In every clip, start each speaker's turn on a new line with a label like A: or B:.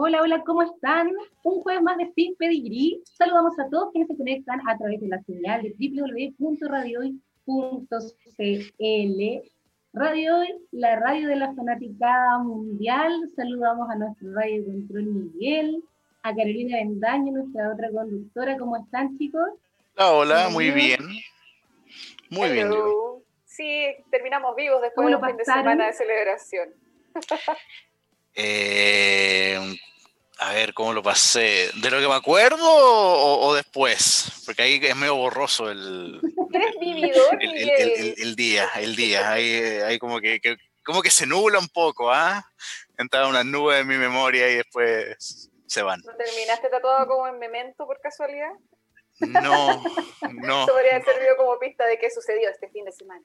A: Hola, hola, ¿cómo están? Un jueves más de Pink Pedigree. Saludamos a todos quienes se conectan a través de la señal de www.radiohoy.cl. Radio Hoy, la radio de la fanaticada mundial. Saludamos a nuestro radio control Miguel, a Carolina Bendaño, nuestra otra conductora. ¿Cómo están, chicos?
B: Hola, hola, muy bien. Muy bien.
C: Sí, terminamos vivos después de un fin de semana de celebración.
B: Eh, a ver, ¿cómo lo pasé? ¿De lo que me acuerdo o, después? Porque ahí es medio borroso el...
C: vividor?
B: El, día, el día. Ahí, como que, como que se nubla un poco, ¿ah? Entra una nube en mi memoria y después se van.
C: ¿No terminaste tatuado como en memento por casualidad?
B: No, no.
C: Podría haber servido como pista de qué sucedió este fin de semana.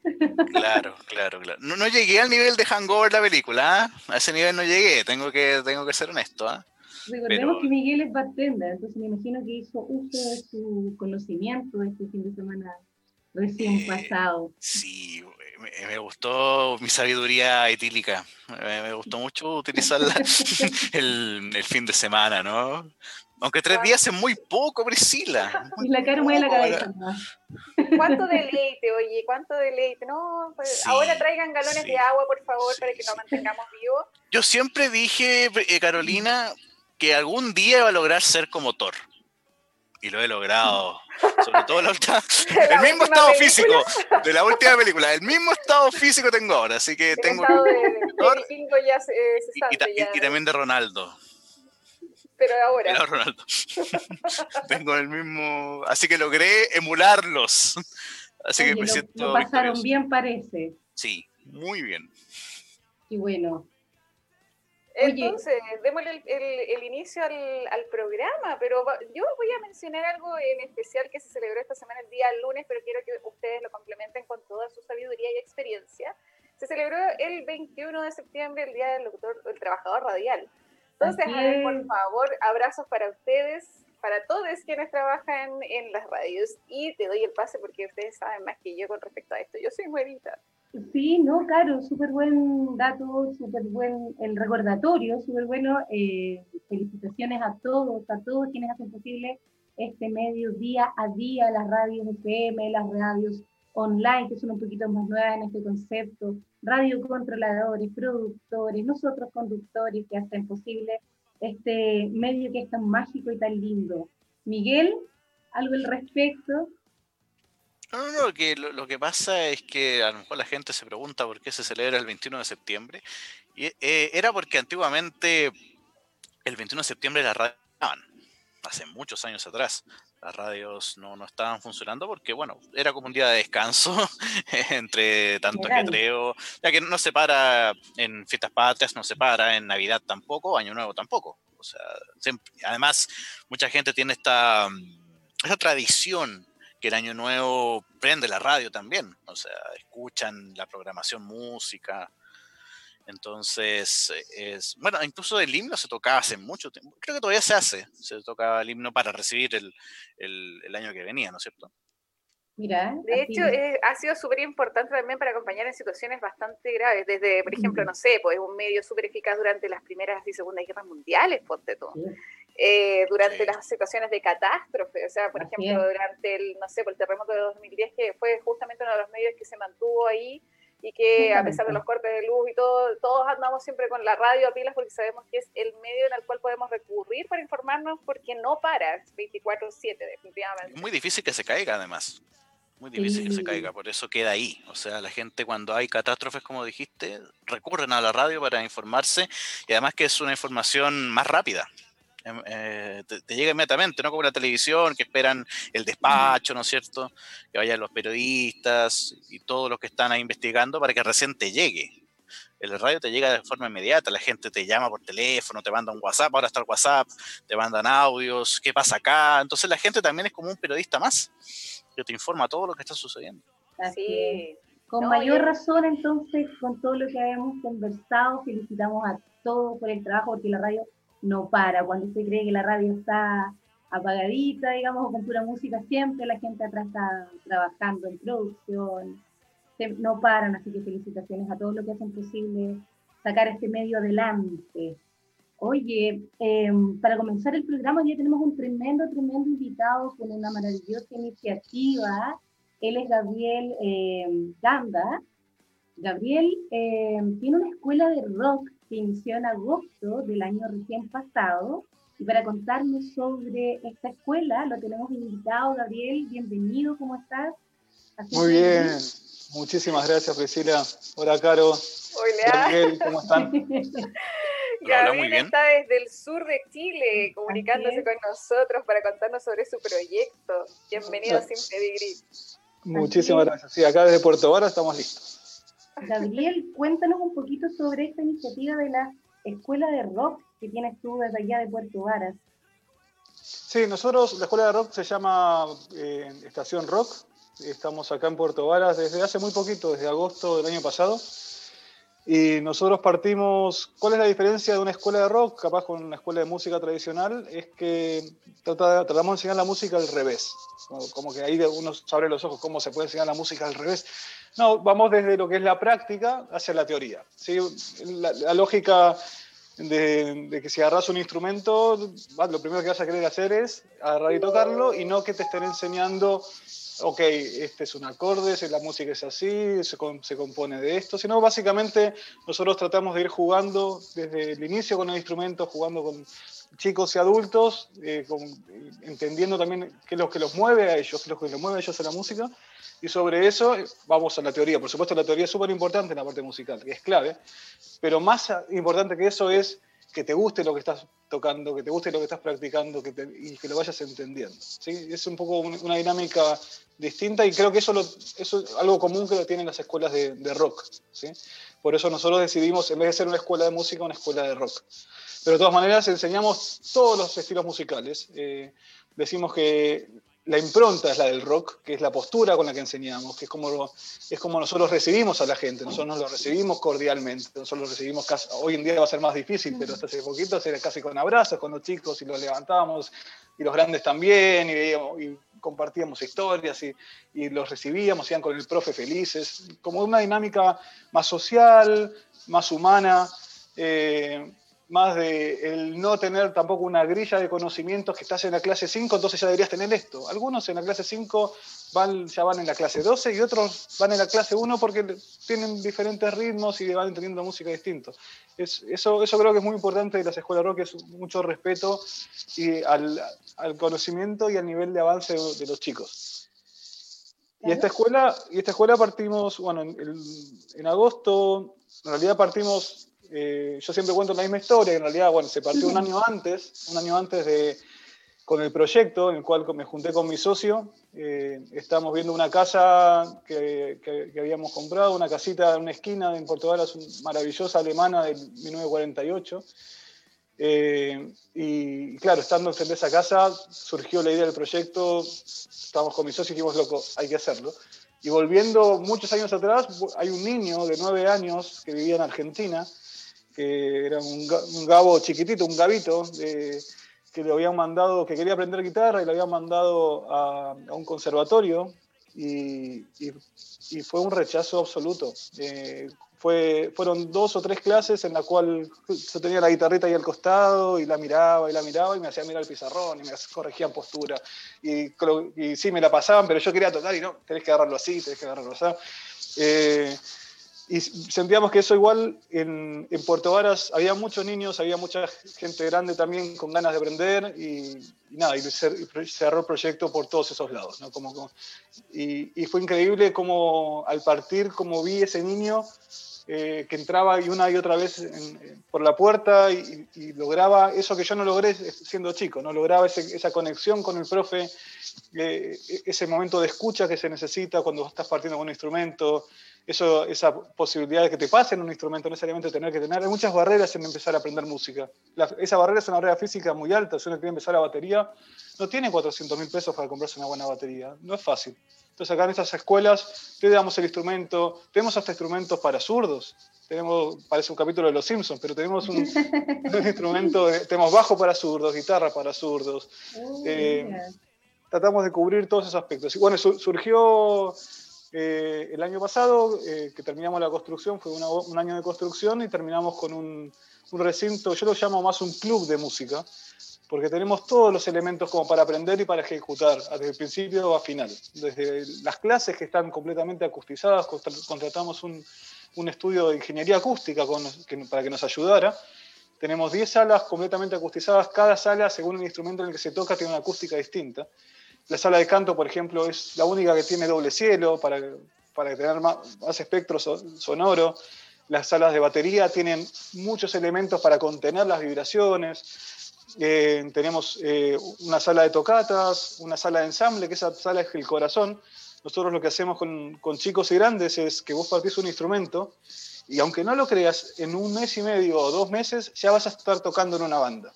B: Claro, claro, claro. No, no llegué al nivel de hangover la película, ¿ah? A ese nivel no llegué, tengo que, tengo que ser honesto, ¿ah?
A: Recordemos que Miguel es bartender, entonces me imagino que hizo uso de su conocimiento este fin de semana recién eh, pasado.
B: Sí, me, gustó mi sabiduría etílica. Me, gustó mucho utilizarla el, el, fin de semana, ¿no? Aunque tres días es muy poco, Priscila.
A: Y la cara mueve la cabeza.
C: ¿Cuánto deleite, oye? ¿Cuánto deleite? No, pues, ahora traigan galones de agua, por favor, para que nos mantengamos vivos.
B: Yo siempre dije, eh, Carolina, que algún día iba a lograr ser como Thor. Y lo he logrado. Sobre todo la el mismo estado físico de la última película. El mismo estado físico tengo ahora. Así que tengo.
C: El de, de, ya se,
B: y, también de Ronaldo
C: pero ahora.
B: Ronaldo. Tengo el mismo. Así que logré emularlos. Así que me siento.
A: Lo pasaron bien, parece.
B: Sí, muy bien.
A: Y bueno.
C: Entonces, démosle el, inicio al, al, programa, pero yo voy a mencionar algo en especial que se celebró esta semana, el día lunes, pero quiero que ustedes lo complementen con toda su sabiduría y experiencia. Se celebró el 21 de septiembre, el Día del, doctor, del Trabajador Radial. Entonces, por favor, abrazos para ustedes, para todos quienes trabajan en las radios. Y te doy el pase porque ustedes saben más que yo con respecto a esto. Yo soy nuevita.
A: Sí, no, claro, súper buen dato, súper buen el recordatorio, súper bueno. Eh, felicitaciones a todos, a todos quienes hacen posible este medio día a día, las radios FM, las radios online, que son un poquito más nuevas en este concepto, radiocontroladores, productores, nosotros conductores que hacen posible este medio que es tan mágico y tan lindo. Miguel, ¿algo al respecto?
B: No, no, no, que lo, que pasa es que a lo mejor la gente se pregunta por qué se celebra el 21 de septiembre. Y eh, era porque antiguamente el 21 de septiembre la radio hace muchos años atrás las radios no, no, estaban funcionando porque, bueno, era como un día de descanso entre tanto que creo, ya que no se para en fiestas patrias, no se para en Navidad tampoco, Año Nuevo tampoco. O sea, además, mucha gente tiene esta, esta tradición que el Año Nuevo prende la radio también, o sea, escuchan la programación música, entonces, es, bueno, incluso el himno se tocaba hace mucho tiempo. Creo que todavía se hace. Se tocaba el himno para recibir el, el, año que venía, ¿no es cierto?
A: Mira,
C: de hecho, ha sido súper importante también para acompañar en situaciones bastante graves, desde, por ejemplo, no sé, pues un medio súper eficaz durante las primeras y segundas guerras mundiales, ponte todo. Eh, durante las situaciones de catástrofe, o sea, por ejemplo, durante el, no sé, por el terremoto de 2010, que fue justamente uno de los medios que se mantuvo ahí y que a pesar de los cortes de luz y todo, todos andamos siempre con la radio a pilas porque sabemos que es el medio en el cual podemos recurrir para informarnos porque no para 24/7 definitivamente.
B: Es muy difícil que se caiga además. Muy difícil que se caiga, por eso queda ahí. O sea, la gente cuando hay catástrofes, como dijiste, recurren a la radio para informarse y además que es una información más rápida. Em, eh, te, llega inmediatamente, no como la televisión, que esperan el despacho, ¿no es cierto? Que vayan los periodistas y todos los que están ahí investigando para que recién te llegue. El radio te llega de forma inmediata, la gente te llama por teléfono, te manda un WhatsApp, ahora está el WhatsApp, te mandan audios, ¿qué pasa acá? Entonces la gente también es como un periodista más, que te informa todo lo que está sucediendo.
A: Así Con mayor razón, entonces, con todo lo que habíamos conversado, felicitamos a todos por el trabajo, porque la radio no para. Cuando usted cree que la radio está apagadita, digamos, o con pura música, siempre la gente atrás está trabajando en producción, no paran, así que felicitaciones a todos los que hacen posible sacar este medio adelante. Oye, em, para comenzar el programa ya tenemos un tremendo, tremendo invitado con una maravillosa iniciativa. Él es Gabriel eh, Ganda. Gabriel em, tiene una escuela de rock que inició en agosto del año recién pasado. Y para contarnos sobre esta escuela, lo tenemos invitado. Gabriel, bienvenido, ¿cómo estás?
D: Muy bien, muchísimas gracias Priscila. Hola Caro.
C: Hola.
D: Gabriel, ¿cómo están?
C: Gabriel está desde el sur de Chile comunicándose con nosotros para contarnos sobre su proyecto. Bienvenido a Sin Pedigree.
D: Muchísimas gracias. Sí, acá desde Puerto Vara estamos listos.
A: Gabriel, cuéntanos un poquito sobre esta iniciativa de la Escuela de Rock que tienes tú desde allá de Puerto Varas.
D: Sí, nosotros, la Escuela de Rock se llama eh, Estación Rock. Estamos acá en Puerto Varas desde hace muy poquito, desde agosto del año pasado. Y nosotros partimos, ¿cuál es la diferencia de una escuela de rock, capaz con una escuela de música tradicional? Es que tratamos de enseñar la música al revés, como, que ahí uno abre los ojos, ¿cómo se puede enseñar la música al revés? No, vamos desde lo que es la práctica hacia la teoría. ¿sí? La, lógica de, que si agarras un instrumento, lo primero que vas a querer hacer es agarrar y tocarlo y no que te estén enseñando ok, este es un acorde, la música es así, se, compone de esto, sino básicamente nosotros tratamos de ir jugando desde el inicio con el instrumento, jugando con chicos y adultos, eh, entendiendo también qué es lo que los mueve a ellos, qué es lo que los mueve a ellos a la música, y sobre eso eh, vamos a la teoría. Por supuesto, la teoría es súper importante en la parte musical, que es clave, pero más importante que eso es que te guste lo que estás tocando, que te guste lo que estás practicando que y que lo vayas entendiendo. ¿sí? Es un poco una dinámica distinta y creo que eso, eso es algo común que lo tienen las escuelas de, rock. ¿sí? Por eso nosotros decidimos, en vez de ser una escuela de música, una escuela de rock. Pero de todas maneras enseñamos todos los estilos musicales. Eh, decimos que la impronta es la del rock, que es la postura con la que enseñamos, que es como, es como nosotros recibimos a la gente, nosotros nos lo recibimos cordialmente, nosotros lo recibimos casi, hoy en día va a ser más difícil, pero hasta hace poquito era casi con abrazos con los chicos y los levantábamos, y los grandes también, y, compartíamos historias y, y, los recibíamos, iban con el profe felices, como una dinámica más social, más humana. Eh, más de el no tener tampoco una grilla de conocimientos que estás en la clase 5, entonces ya deberías tener esto. Algunos en la clase 5 van, ya van en la clase 12 y otros van en la clase 1 porque tienen diferentes ritmos y van entendiendo música distinto. Es, eso, eso creo que es muy importante de las escuelas rock, es mucho respeto y al, al, conocimiento y al nivel de avance de, los chicos. Y esta escuela, y esta escuela partimos, bueno, en, en agosto, en realidad partimos eh, yo siempre cuento la misma historia, en realidad, bueno, se partió un año antes, un año antes de, con el proyecto en el cual me junté con mi socio. Eh, estábamos viendo una casa que, que, habíamos comprado, una casita en una esquina en Portugal, maravillosa alemana del 1948. Eh, y claro, estando en esa casa, surgió la idea del proyecto, estábamos con mi socio y dijimos, loco, hay que hacerlo. Y volviendo muchos años atrás, hay un niño de nueve años que vivía en Argentina, que era un, gabo chiquitito, un gabito, que le habían mandado, que quería aprender guitarra y le habían mandado a, un conservatorio y, fue un rechazo absoluto. Eh, fue, fueron dos o tres clases en la cual yo tenía la guitarrita ahí al costado y la miraba y la miraba y me hacía mirar el pizarrón y me corregían postura. Y, y sí, me la pasaban, pero yo quería tocar y no, tenés que agarrarlo así, tenés que agarrarlo así. Eh, y sentíamos que eso igual en, en, Puerto Varas había muchos niños, había mucha gente grande también con ganas de aprender y, nada, y cerró el proyecto por todos esos lados. ¿no? Como, y, y, fue increíble como al partir, como vi ese niño eh, que entraba y una y otra vez por la puerta y, lograba eso que yo no logré siendo chico, no lograba esa conexión con el profe, eh, ese momento de escucha que se necesita cuando estás partiendo con un instrumento, eso, esa posibilidad de que te pasen un instrumento, no necesariamente tener que tener. Hay muchas barreras en empezar a aprender música. esa barrera es una barrera física muy alta. Si uno quiere empezar a batería, no tiene 400 mil pesos para comprarse una buena batería. No es fácil. Entonces acá en estas escuelas te damos el instrumento, tenemos hasta instrumentos para zurdos. Tenemos, parece un capítulo de Los Simpsons, pero tenemos un, instrumento, tenemos bajo para zurdos, guitarra para zurdos. Oh, eh, tratamos de cubrir todos esos aspectos. Y bueno, surgió Eh, el año pasado, eh, que terminamos la construcción, fue un año de construcción y terminamos con un, un, recinto, yo lo llamo más un club de música, porque tenemos todos los elementos como para aprender y para ejecutar, desde el principio a final. Desde las clases que están completamente acustizadas, contratamos un, un estudio de ingeniería acústica con, para que nos ayudara. Tenemos 10 salas completamente acustizadas, cada sala, según el instrumento en el que se toca, tiene una acústica distinta. La sala de canto, por ejemplo, es la única que tiene doble cielo para, para tener más, espectro sonoro. Las salas de batería tienen muchos elementos para contener las vibraciones. Eh, tenemos eh, una sala de tocatas, una sala de ensamble, que esa sala es el corazón. Nosotros lo que hacemos con, con chicos y grandes es que vos partís un instrumento y aunque no lo creas, en un mes y medio o dos meses ya vas a estar tocando en una banda.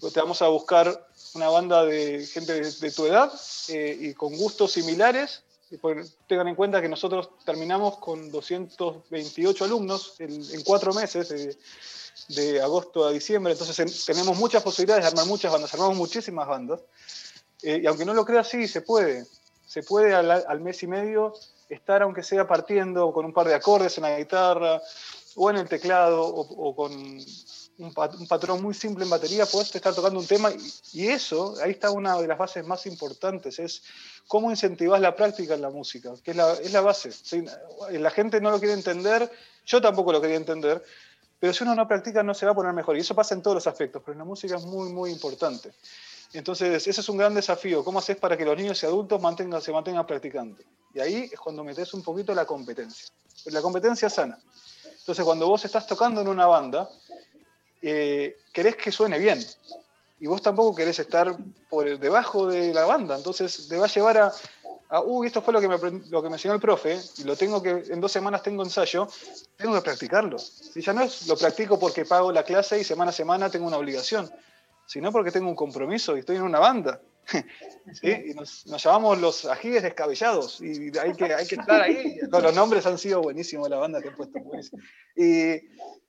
D: Pues te vamos a buscar una banda de gente de, tu edad eh, y con gustos similares. Tengan en cuenta que nosotros terminamos con 228 alumnos en, cuatro meses, de, agosto a diciembre, entonces tenemos muchas posibilidades de armar muchas bandas, armamos muchísimas bandas. Eh, y aunque no lo creas, sí, se puede. Se puede al mes y medio estar, aunque sea partiendo con un par de acordes en la guitarra o en el teclado o con un, patrón muy simple en batería, puedes estar tocando un tema y, eso, ahí está una de las bases más importantes, es cómo incentivas la práctica en la música, que es la, es la base. La gente no lo quiere entender, yo tampoco lo quería entender, pero si uno no practica no se va a poner mejor. Y eso pasa en todos los aspectos, pero en la música es muy, muy importante. Entonces, ese es un gran desafío. ¿Cómo haces para que los niños y adultos mantengan, se mantengan practicando? Y ahí es cuando metes un poquito la competencia. La competencia sana. Entonces, cuando vos estás tocando en una banda, eh, querés que suene bien. Y vos tampoco querés estar por debajo de la banda. Entonces te va a llevar a, uy, esto fue lo que, me, lo que me enseñó el profe, y lo tengo que, en dos semanas tengo ensayo, tengo que practicarlo. Si ya no es, lo practico porque pago la clase y semana a semana tengo una obligación, sino porque tengo un compromiso y estoy en una banda. Y nos, llamamos los ajíes descabellados y hay que, hay que estar ahí. los nombres han sido buenísimos la banda que he puesto. Y,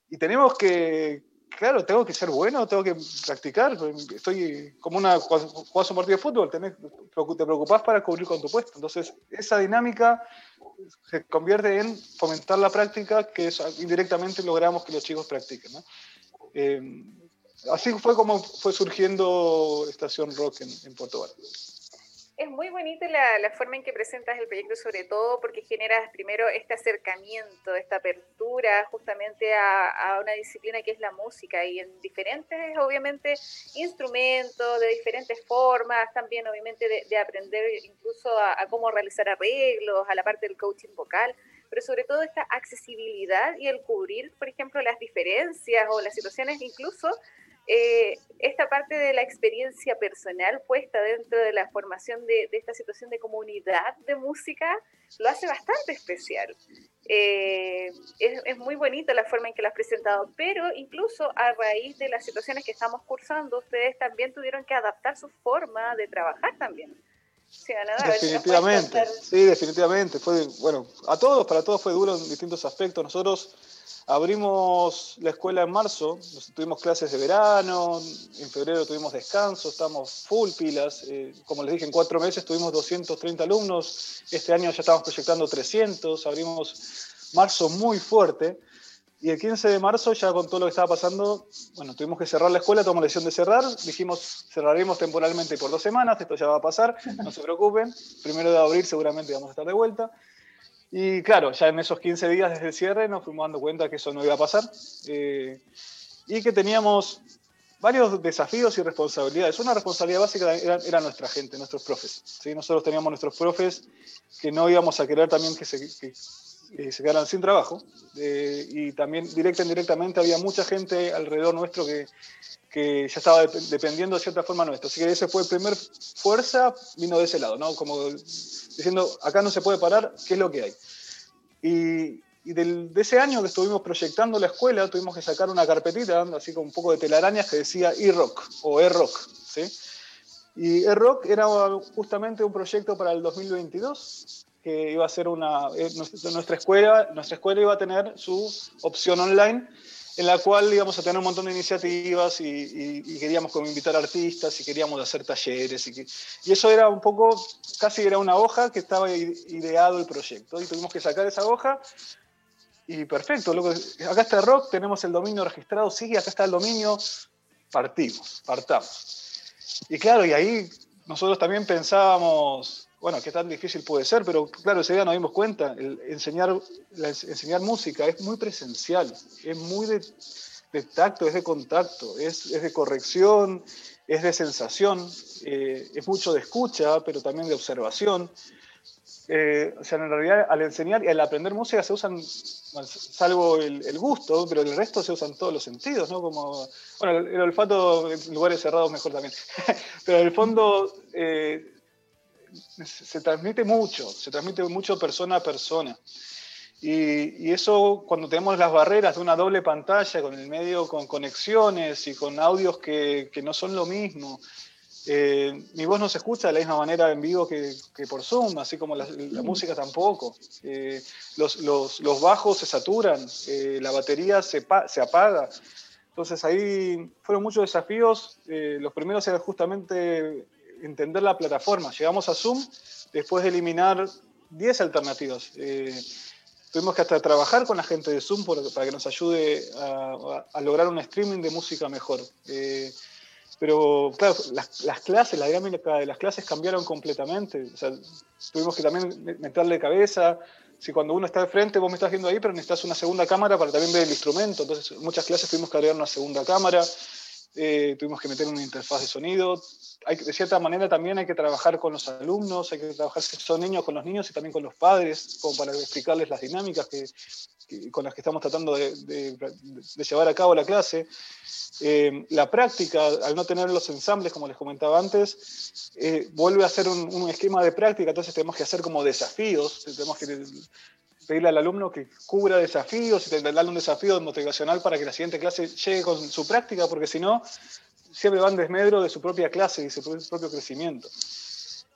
D: y tenemos que, claro, tengo que ser bueno, tengo que practicar. Estoy como una. Cuando un partido de fútbol, te preocupas para cubrir con tu puesto. Entonces, esa dinámica se convierte en fomentar la práctica, que indirectamente logramos que los chicos practiquen. Eh, así fue como fue surgiendo Estación Rock en, en Puerto
C: es muy bonita la, forma en que presentas el proyecto, sobre todo porque generas primero este acercamiento, esta apertura justamente a, una disciplina que es la música y en diferentes, obviamente, instrumentos, de diferentes formas, también obviamente de, aprender incluso a, cómo realizar arreglos, a la parte del coaching vocal pero sobre todo esta accesibilidad y el cubrir, por ejemplo, las diferencias o las situaciones incluso eh, esta parte de la experiencia personal puesta dentro de la formación de, esta situación de comunidad de música lo hace bastante especial. Eh, es, muy bonita la forma en que lo has presentado, pero incluso a raíz de las situaciones que estamos cursando, ustedes también tuvieron que adaptar su forma de trabajar también.
D: definitivamente, sí, definitivamente. Fue, bueno, a todos, para todos fue duro en distintos aspectos. Nosotros Abrimos la escuela en marzo, tuvimos clases de verano, en febrero tuvimos descanso, estamos full pilas. Eh, como les dije, en cuatro meses tuvimos 230 alumnos, este año ya estamos proyectando 300, abrimos marzo muy fuerte. Y el 15 de marzo, ya con todo lo que estaba pasando, bueno, tuvimos que cerrar la escuela, tomamos la decisión de cerrar, dijimos cerraremos temporalmente por dos semanas, esto ya va a pasar, no se preocupen, primero de abril seguramente vamos a estar de vuelta. Y claro, ya en esos 15 días desde el cierre nos fuimos dando cuenta que eso no iba a pasar eh, y que teníamos varios desafíos y responsabilidades. Una responsabilidad básica era, nuestra gente, nuestros profes. ¿sí? Nosotros teníamos nuestros profes que no íbamos a querer también que se, que, se quedaran sin trabajo eh, y también directa e indirectamente había mucha gente alrededor nuestro que, que ya estaba dependiendo de cierta forma nuestro. Así que ese fue el primer fuerza, vino de ese lado, ¿no? Como diciendo, acá no se puede parar, ¿qué es lo que hay? Y, del, de ese año que estuvimos proyectando la escuela, tuvimos que sacar una carpetita, así con un poco de telarañas, que decía e-rock o e-rock, ¿sí? Y e-rock era justamente un proyecto para el 2022, que iba a ser una, eh, nuestra escuela, nuestra escuela iba a tener su opción online en la cual íbamos a tener un montón de iniciativas y, queríamos como invitar artistas y queríamos hacer talleres. Y, y, eso era un poco, casi era una hoja que estaba ideado el proyecto. Y tuvimos que sacar esa hoja y perfecto. acá está rock, tenemos el dominio registrado, sí, acá está el dominio, partimos, partamos. Y claro, y ahí nosotros también pensábamos, bueno, qué tan difícil puede ser, pero claro, ese día nos dimos cuenta, el enseñar, enseñar música es muy presencial, es muy de, tacto, es de contacto, es, de corrección, es de sensación, eh, es mucho de escucha, pero también de observación. Eh, o sea, en realidad al enseñar y al aprender música se usan, salvo el, gusto, pero el resto se usan todos los sentidos, ¿no? Como, bueno, el, olfato en lugares cerrados mejor también. pero en el fondo eh, se transmite mucho, se transmite mucho persona a persona. Y, eso cuando tenemos las barreras de una doble pantalla, con el medio con conexiones y con audios que, no son lo mismo, eh, mi voz no se escucha de la misma manera en vivo que, que por Zoom, así como la, música tampoco. Eh, los, los, los, bajos se saturan, eh, la batería se, se, apaga. Entonces ahí fueron muchos desafíos. los primeros eran justamente entender la plataforma. Llegamos a Zoom después de eliminar 10 alternativas. Eh, tuvimos que hasta trabajar con la gente de Zoom para que nos ayude a, lograr un streaming de música mejor. Eh, pero claro, las, clases, la dinámica de las clases cambiaron completamente. tuvimos que también meterle cabeza. Si cuando uno está de frente, vos me estás viendo ahí, pero necesitas una segunda cámara para también ver el instrumento. Entonces, muchas clases tuvimos que agregar una segunda cámara. Eh, tuvimos que meter una interfaz de sonido, hay, de cierta manera también hay que trabajar con los alumnos, hay que trabajar si son niños con los niños y también con los padres, como para explicarles las dinámicas que, con las que estamos tratando de, llevar a cabo la clase. Eh, la práctica, al no tener los ensambles, como les comentaba antes, eh, vuelve a ser un, un, esquema de práctica, entonces tenemos que hacer como desafíos, tenemos que pedirle al alumno que cubra desafíos darle un desafío motivacional para que la siguiente clase llegue con su práctica, porque si no, siempre van desmedro de su propia clase y su propio crecimiento.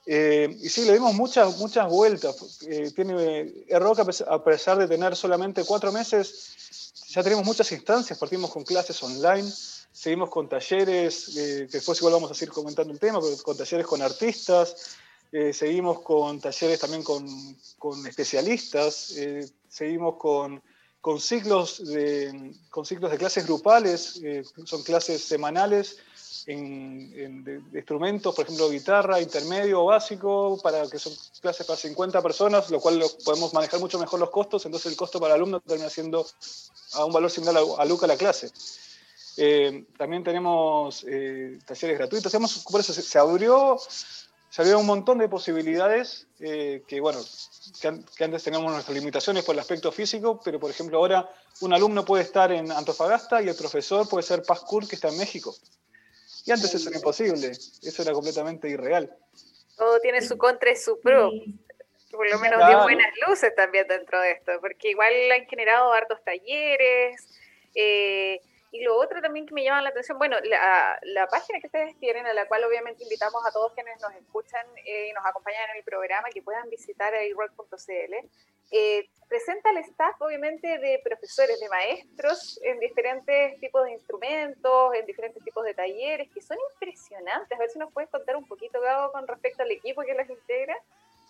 D: Eh, y sí, le dimos muchas, muchas vueltas. Eh, tiene, Rock, a pesar de tener solamente cuatro meses, ya tenemos muchas instancias. Partimos con clases online, seguimos con talleres, eh, que después igual vamos a seguir comentando el tema, con talleres con artistas, seguimos con talleres también con, con especialistas, seguimos con con ciclos de, con ciclos de clases grupales, eh, son clases semanales en, de, instrumentos, por ejemplo, guitarra, intermedio básico, para que son clases para 50 personas, lo cual podemos manejar mucho mejor los costos, entonces el costo para el alumno termina siendo a un valor similar a, a Luca la clase. Eh, también tenemos eh, talleres gratuitos, por eso se abrió se abrieron un montón de posibilidades eh, que, bueno, que, antes teníamos nuestras limitaciones por el aspecto físico, pero por ejemplo ahora un alumno puede estar en Antofagasta y el profesor puede ser Paz que está en México. Y antes eso era imposible, eso era completamente irreal.
C: Todo tiene su contra y su pro. Por lo menos dio buenas luces también dentro de esto, porque igual han generado hartos talleres. Eh, y lo otro también que me llama la atención, bueno, la, la, página que ustedes tienen, a la cual obviamente invitamos a todos quienes nos escuchan eh, y nos acompañan en el programa, que puedan visitar iRock.cl, eh, presenta al staff obviamente de profesores, de maestros en diferentes tipos de instrumentos, en diferentes tipos de talleres, que son impresionantes. A ver si nos puedes contar un poquito, Gabo, con respecto al equipo que los integra.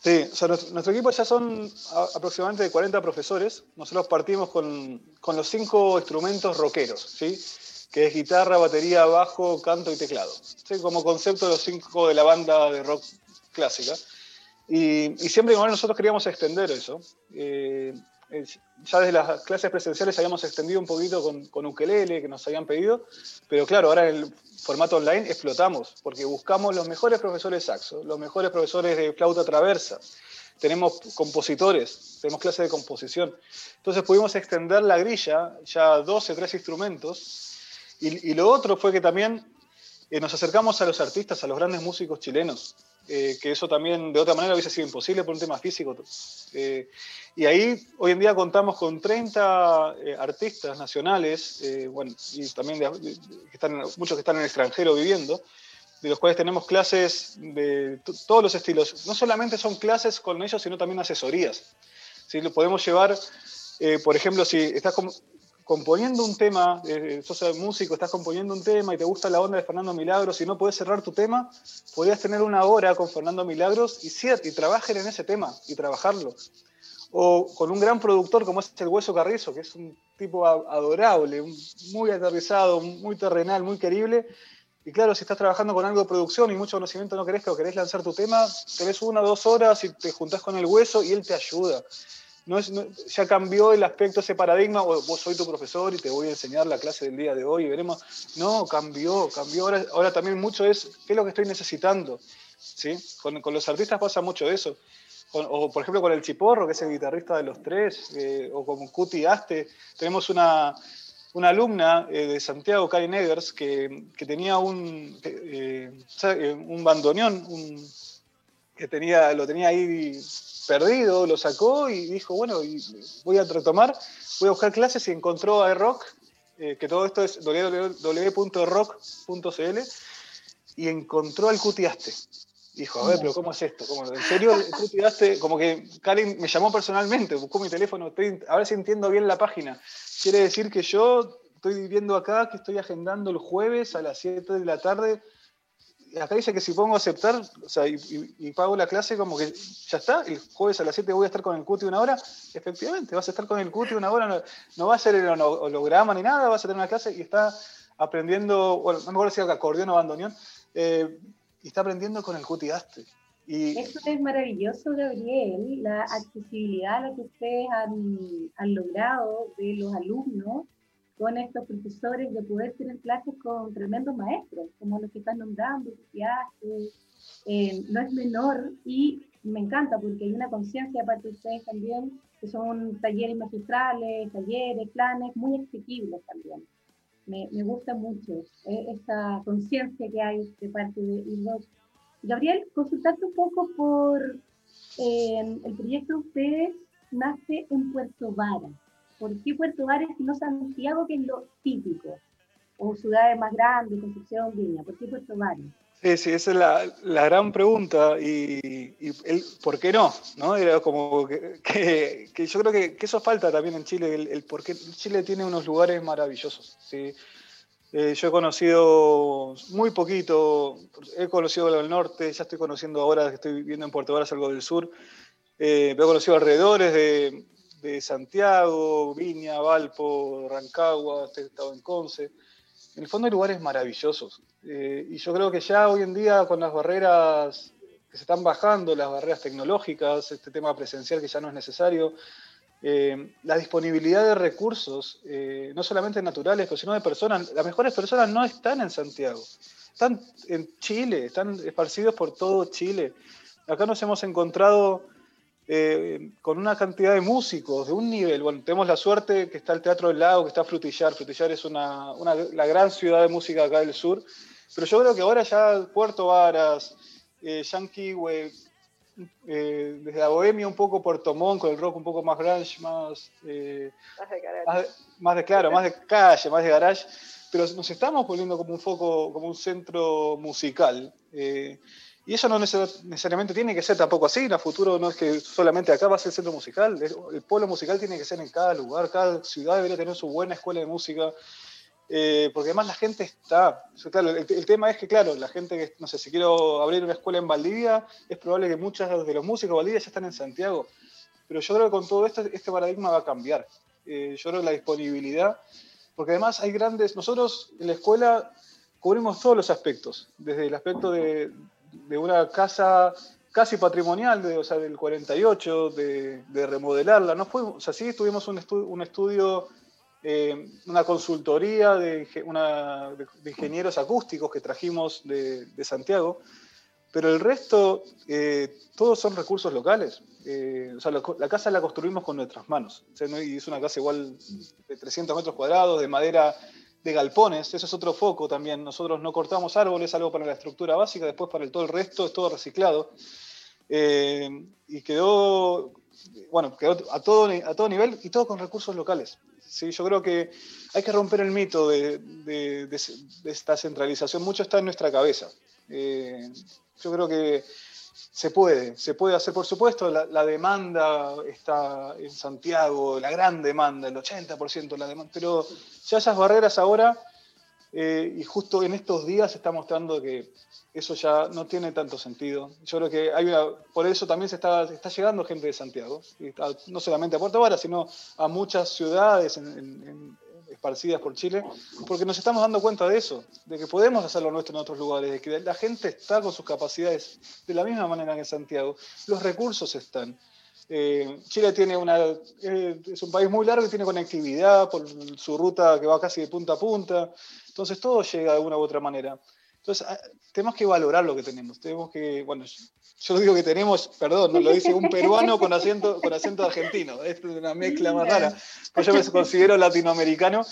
D: Sí, nuestro, equipo ya son aproximadamente 40 profesores. Nosotros partimos con, con, los cinco instrumentos rockeros, ¿sí? que es guitarra, batería, bajo, canto y teclado. ¿sí? Como concepto de los cinco de la banda de rock clásica. Y, y siempre nosotros queríamos extender eso. Eh, ya desde las clases presenciales habíamos extendido un poquito con, con ukelele que nos habían pedido, pero claro, ahora en el formato online explotamos, porque buscamos los mejores profesores saxo, los mejores profesores de flauta traversa, tenemos compositores, tenemos clases de composición. Entonces pudimos extender la grilla, ya 12, 3 instrumentos, y, y lo otro fue que también eh, nos acercamos a los artistas, a los grandes músicos chilenos. Eh, que eso también de otra manera hubiese sido imposible por un tema físico. Eh, y ahí hoy en día contamos con 30 eh, artistas nacionales, bueno, y también están, muchos que están en el extranjero viviendo, de los cuales tenemos clases de todos los estilos. No solamente son clases con ellos, sino también asesorías. Si Lo podemos llevar, por ejemplo, si estás componiendo un tema, eh, sos músico, estás componiendo un tema y te gusta la onda de Fernando Milagros y no podés cerrar tu tema, podrías tener una hora con Fernando Milagros y, y trabajen en ese tema y trabajarlo. O con un gran productor como es el Hueso Carrizo, que es un tipo adorable, muy aterrizado, muy terrenal, muy querible. Y claro, si estás trabajando con algo de producción y mucho conocimiento no querés, pero querés lanzar tu tema, tenés una o dos horas y te juntás con el hueso y él te ayuda no es, ya cambió el aspecto, ese paradigma, o vos soy tu profesor y te voy a enseñar la clase del día de hoy y veremos. No, cambió, cambió. Ahora, ahora también mucho es qué es lo que estoy necesitando. ¿sí? Con, con los artistas pasa mucho eso. o por ejemplo con el Chiporro, que es el guitarrista de los tres, eh, o con Cuti Aste. Tenemos una, una alumna eh, de Santiago, Karen Eggers, que, que tenía un, eh, un bandoneón, un, que tenía, lo tenía ahí perdido, lo sacó y dijo, bueno, voy a retomar, voy a buscar clases y encontró a rock, eh, que todo esto es www.rock.cl, y encontró al Cutiaste. Dijo, a ver, pero ¿cómo es esto? ¿Cómo, ¿En serio el Cutiaste? Como que Karin me llamó personalmente, buscó mi teléfono, a ver si entiendo bien la página. Quiere decir que yo estoy viviendo acá, que estoy agendando el jueves a las 7 de la tarde acá dice que si pongo aceptar o sea, y, pago la clase, como que ya está, el jueves a las 7 voy a estar con el cuti una hora. Efectivamente, vas a estar con el cuti una hora, no, va a ser el holograma ni nada, vas a tener una clase y está aprendiendo, bueno, no me acuerdo si era acordeón o bandoneón, eh, y está aprendiendo con el cuti Aste.
A: Y... Eso es maravilloso, Gabriel, la accesibilidad a la que ustedes han, han logrado de los alumnos con estos profesores de poder tener clases con tremendos maestros, como los que están nombrando, eh, no es menor y me encanta porque hay una conciencia aparte de ustedes también, que son talleres magistrales, talleres, planes muy asequibles también. Me, me gusta mucho eh, esta conciencia que hay de parte de IROC. Gabriel, consultarte un poco por eh, el proyecto de ustedes nace en Puerto Vara. ¿Por qué Puerto Varas y no Santiago, que es lo típico? O ciudades más grandes, Concepción, Viña. ¿Por qué Puerto Varas?
D: Sí, sí, esa es la, la gran pregunta y, el, ¿por qué no? ¿no? Era como que, que, yo creo que, que, eso falta también en Chile, el, por qué Chile tiene unos lugares maravillosos. ¿sí? Eh, yo he conocido muy poquito, he conocido el norte, ya estoy conociendo ahora que estoy viviendo en Puerto Varas algo del sur, eh, he conocido alrededores de, Santiago, Viña, Valpo, Rancagua, he estado en Conce. En el fondo hay lugares maravillosos. Eh, y yo creo que ya hoy en día con las barreras que se están bajando, las barreras tecnológicas, este tema presencial que ya no es necesario, eh, la disponibilidad de recursos, eh, no solamente naturales, sino de personas, las mejores personas no están en Santiago, están en Chile, están esparcidos por todo Chile. Acá nos hemos encontrado eh, con una cantidad de músicos de un nivel. Bueno, tenemos la suerte que está el Teatro del Lago, que está Frutillar. Frutillar es una, la gran ciudad de música acá del sur. Pero yo creo que ahora ya Puerto Varas, eh, Yanquihue, eh, desde la Bohemia un poco Puerto Montt, con el rock un poco más grunge, más, eh, más, de claro, más de calle, más de garage, pero nos estamos volviendo como un foco, como un centro musical. Y eso no necesariamente tiene que ser tampoco así. En el futuro no es que solamente acá va a ser el centro musical. El polo musical tiene que ser en cada lugar. Cada ciudad debería tener su buena escuela de música. Eh, porque además la gente está. Claro, el, tema es que, claro, la gente que, no sé, si quiero abrir una escuela en Valdivia, es probable que muchos de los músicos de Valdivia ya están en Santiago. Pero yo creo que con todo esto, este paradigma va a cambiar. Eh, yo creo que la disponibilidad. Porque además hay grandes. Nosotros en la escuela cubrimos todos los aspectos. Desde el aspecto de de una casa casi patrimonial, de, o sea, del 48, de, de remodelarla. No fue, o tuvimos un, estudio, eh, una consultoría de, una, de, ingenieros acústicos que trajimos de, Santiago, pero el resto, eh, todos son recursos locales. Eh, o sea, la, casa la construimos con nuestras manos. Es una casa igual de 300 metros cuadrados, de madera de galpones, eso es otro foco también. Nosotros no cortamos árboles, algo para la estructura básica, después para el, todo el resto es todo reciclado. Eh, y quedó, bueno, quedó a todo, a todo nivel y todo con recursos locales. ¿sí? Yo creo que hay que romper el mito de, esta centralización. Mucho está en nuestra cabeza. Eh, yo creo que se puede, se puede hacer, por supuesto, la, demanda está en Santiago, la gran demanda, el 80% de la demanda, pero ya esas barreras ahora, eh, y justo en estos días se está mostrando que eso ya no tiene tanto sentido. Yo creo que hay una, por eso también se está, está llegando gente de Santiago, no solamente a Puerto Vara, sino a muchas ciudades en, esparcidas por Chile, porque nos estamos dando cuenta de eso, de que podemos hacerlo nuestro en otros lugares, de que la gente está con sus capacidades de la misma manera que en Santiago, los recursos están. Eh, Chile tiene una, eh, es un país muy largo y tiene conectividad por su ruta que va casi de punta a punta, entonces todo llega de una u otra manera. Entonces, ah, tenemos que valorar lo que tenemos. Tenemos que, bueno, yo digo que tenemos, perdón, no lo dice un peruano con acento, con acento argentino. es una mezcla más rara. Pues yo me considero latinoamericano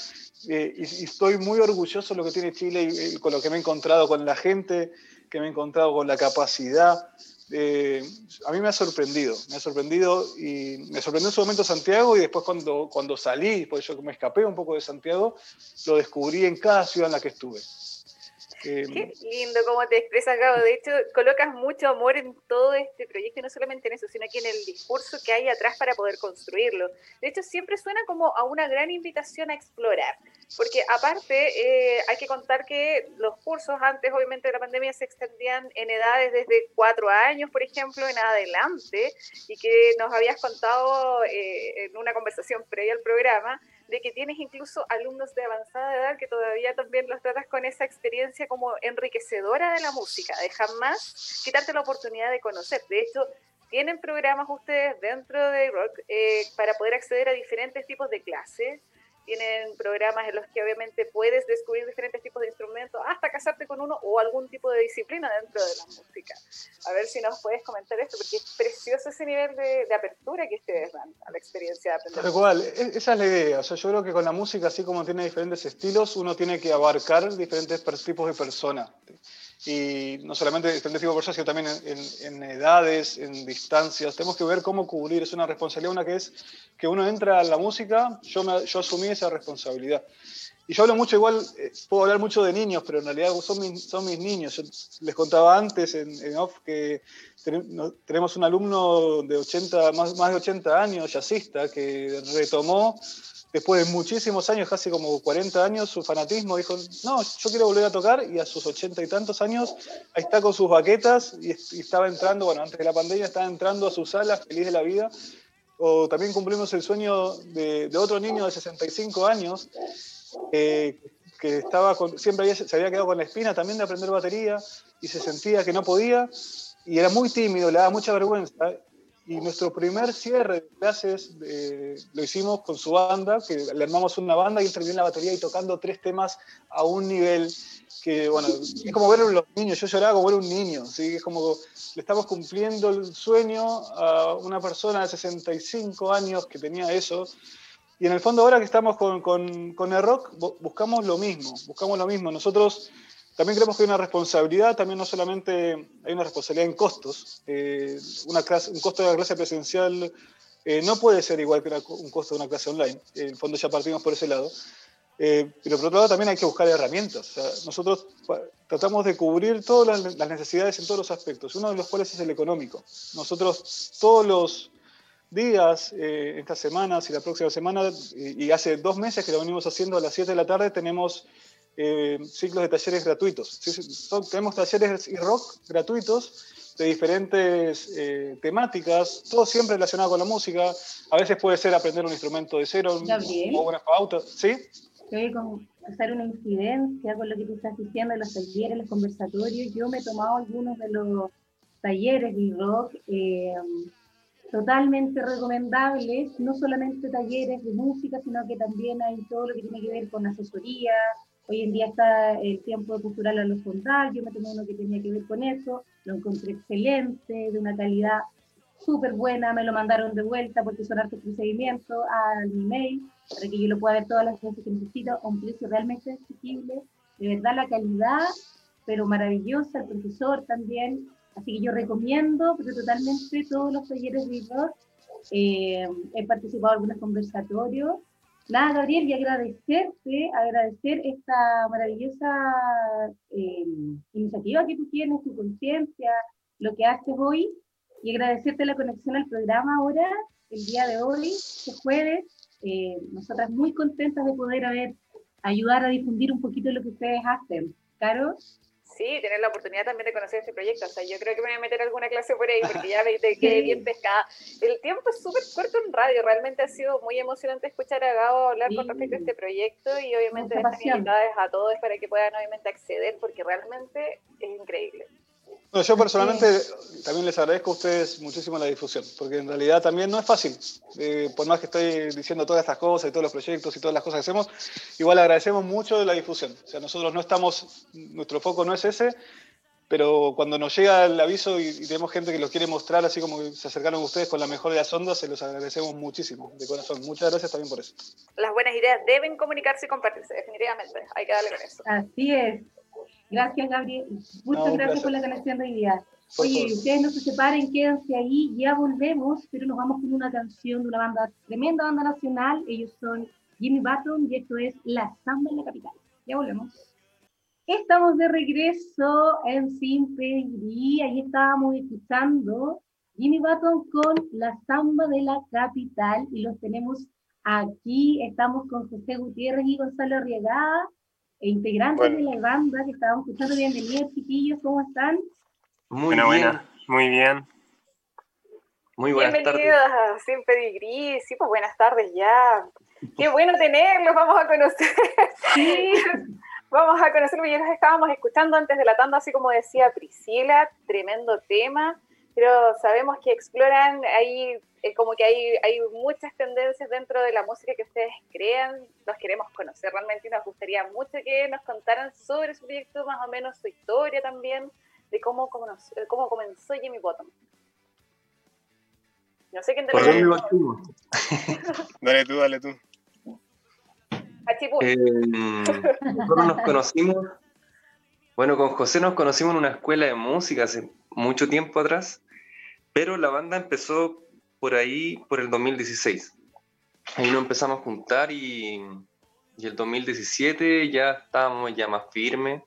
D: eh, y, estoy muy orgulloso de lo que tiene Chile y, con lo que me he encontrado con la gente, que me he encontrado con la capacidad. Eh, a mí me ha sorprendido, me ha sorprendido y me sorprendió en su momento Santiago y después cuando, cuando salí, pues yo me escapé un poco de Santiago, lo descubrí en cada ciudad en la que estuve.
C: Qué lindo cómo te expresas, Gabo. De hecho, colocas mucho amor en todo este proyecto, y no solamente en eso, sino aquí en el discurso que hay atrás para poder construirlo. De hecho, siempre suena como a una gran invitación a explorar, porque aparte eh, hay que contar que los cursos antes, obviamente, de la pandemia se extendían en edades desde cuatro años, por ejemplo, en adelante, y que nos habías contado eh, en una conversación previa al programa de que tienes incluso alumnos de avanzada edad que todavía también los tratas con esa experiencia como enriquecedora de la música, de jamás quitarte la oportunidad de conocer. De hecho, tienen programas ustedes dentro de Rock eh, para poder acceder a diferentes tipos de clases tienen programas en los que obviamente puedes descubrir diferentes tipos de instrumentos hasta casarte con uno o algún tipo de disciplina dentro de la música. A ver si nos puedes comentar esto, porque es precioso ese nivel de, apertura que ustedes dan a la experiencia de aprender.
D: Tal e, esa es la idea. O sea, yo creo que con la música, así como tiene diferentes estilos, uno tiene que abarcar diferentes tipos de personas y no solamente en tipos de personas, sino también en, edades, en distancias. Tenemos que ver cómo cubrir, es una responsabilidad, una que es que uno entra a la música, yo, me, yo asumí esa responsabilidad. Y yo hablo mucho, igual, eh, puedo hablar mucho de niños, pero en realidad son mis, son mis niños. Yo les contaba antes en, en off que tenemos un alumno de 80, más, más de 80 años, jazzista, que retomó después de muchísimos años, casi como 40 años, su fanatismo dijo, no, yo quiero volver a tocar y a sus ochenta y tantos años, ahí está con sus baquetas y, estaba entrando, bueno, antes de la pandemia estaba entrando a su sala feliz de la vida. O también cumplimos el sueño de, otro niño de 65 años que estaba siempre se había quedado con la espina también de aprender batería y se sentía que no podía y era muy tímido, le daba mucha vergüenza y nuestro primer cierre de clases eh, lo hicimos con su banda, que le armamos una banda y él terminó en la batería y tocando tres temas a un nivel que, bueno, es como ver a los niños, yo lloraba como ver a un niño, ¿sí? es como le estamos cumpliendo el sueño a una persona de 65 años que tenía eso. Y en el fondo ahora que estamos con, con, con el rock, buscamos lo mismo, buscamos lo mismo. Nosotros también creemos que hay una responsabilidad, también no solamente hay una responsabilidad en costos. Eh, una clase, un costo de la clase presencial eh, no puede ser igual que un costo de una clase online. En el fondo ya partimos por ese lado. Eh, pero por otro lado también hay que buscar herramientas. nosotros tratamos de cubrir todas las necesidades en todos los aspectos, uno de los cuales es el económico. Nosotros todos los días, estas semanas y la próxima semana, y hace dos meses que lo venimos haciendo a las 7 de la tarde, tenemos eh, ciclos de talleres gratuitos. tenemos talleres y rock gratuitos de diferentes eh, temáticas, todo siempre relacionado con la música. A veces puede ser aprender un instrumento de cero o una pauta. ¿Sí?
A: Quiero hacer una incidencia con lo que tú estás diciendo, los talleres, los conversatorios. Yo me he tomado algunos de los talleres de rock. Totalmente recomendables, no solamente talleres de música, sino que también hay todo lo que tiene que ver con asesoría, Hoy en día está el tiempo cultural a los frontal, yo me tomé uno que tenía que ver con eso, lo encontré excelente, de una calidad súper buena, me lo mandaron de vuelta porque son hartos procedimientos al email, para que yo lo pueda ver todas las veces que necesito, a un precio realmente accesible, de verdad la calidad, pero maravillosa, el profesor también, así que yo recomiendo pero totalmente todos los talleres de rock, eh, he participado en algunos conversatorios, Nada, Gabriel, y agradecerte, agradecer esta maravillosa eh, iniciativa que tú tienes, tu conciencia, lo que haces hoy y agradecerte la conexión al programa ahora, el día de hoy, este jueves. Eh, nosotras muy contentas de poder haber, ayudar a difundir un poquito lo que ustedes hacen. Caro.
C: Sí, tener la oportunidad también de conocer este proyecto. O sea, yo creo que me voy a meter alguna clase por ahí porque ya me quedé bien pescada. El tiempo es súper corto en radio. Realmente ha sido muy emocionante escuchar a Gabo hablar con respecto a este proyecto y obviamente estas invitadas a todos para que puedan obviamente acceder porque realmente es increíble
D: yo personalmente también les agradezco a ustedes muchísimo la difusión, porque en realidad también no es fácil. Eh, por más que estoy diciendo todas estas cosas y todos los proyectos y todas las cosas que hacemos, igual agradecemos mucho la difusión. O sea, nosotros no estamos, nuestro foco no es ese, pero cuando nos llega el aviso y, tenemos gente que los quiere mostrar, así como se acercaron ustedes con la mejor de las ondas, se los agradecemos muchísimo, de corazón. Muchas gracias también por eso.
C: Las buenas ideas deben comunicarse y compartirse, definitivamente. Hay que darle con eso.
A: Así es. Gracias, Gabriel. Muchas gracias por la conexión de hoy día. Oye, ustedes no se separen, quédense ahí, ya volvemos, pero nos vamos con una canción de una banda, tremenda banda nacional. Ellos son Jimmy Button y esto es La Samba en la Capital. Ya volvemos. Estamos de regreso en Sin Pedigrí. Ahí estábamos escuchando Jimmy Button con La Samba de la Capital y los tenemos aquí. Estamos con José Gutiérrez y Gonzalo Arriagada e integrantes de la banda que estábamos escuchando. Bienvenidos, chiquillos, ¿cómo están?
E: Muy bien, muy bien.
C: Muy buenas Bienvenidos tardes. a Sin Pedigrí, sí, pues buenas tardes ya. Qué bueno tenerlos, vamos a conocer. Sí. vamos a conocer, ya nos estábamos escuchando antes de la tanda, así como decía Priscila, tremendo tema, pero sabemos que exploran ahí eh, como que hay, hay muchas tendencias dentro de la música que ustedes crean, los queremos conocer realmente y nos gustaría mucho que nos contaran sobre su proyecto, más o menos su historia también, de cómo, cómo, cómo comenzó Jimmy Bottom. No sé quién te lo
E: Dale tú, dale tú.
C: Eh,
E: nosotros nos conocimos, bueno, con José nos conocimos en una escuela de música hace mucho tiempo atrás, pero la banda empezó por ahí, por el 2016. Ahí nos empezamos a juntar y, y el 2017 ya estábamos ya más firmes.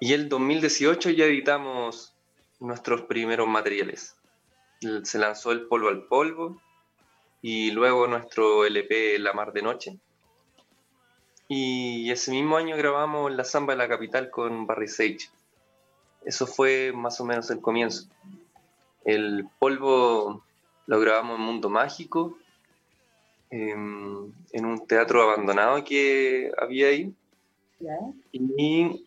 E: Y el 2018 ya editamos nuestros primeros materiales. Se lanzó el polvo al polvo y luego nuestro LP La Mar de Noche. Y ese mismo año grabamos La Zamba de la Capital con Barry Sage. Eso fue más o menos el comienzo. El polvo lo grabamos en Mundo Mágico, em, en, un teatro abandonado que había ahí. Y,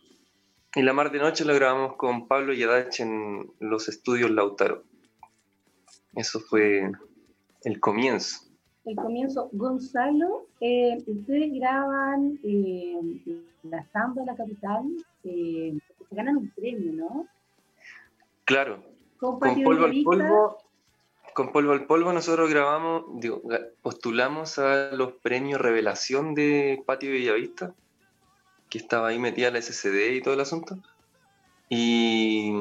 E: y, La Mar de Noche lo grabamos con Pablo Yadach en los estudios Lautaro. Eso fue el comienzo.
A: El comienzo. Gonzalo, eh, ustedes graban eh, la samba de la capital, eh, se ganan un premio, ¿no?
E: Claro. Con, polvo al polvo con Polvo al Polvo nosotros grabamos, digo, postulamos a los premios Revelación de Patio Villavista, que estaba ahí metida la SCD y todo el asunto. Y,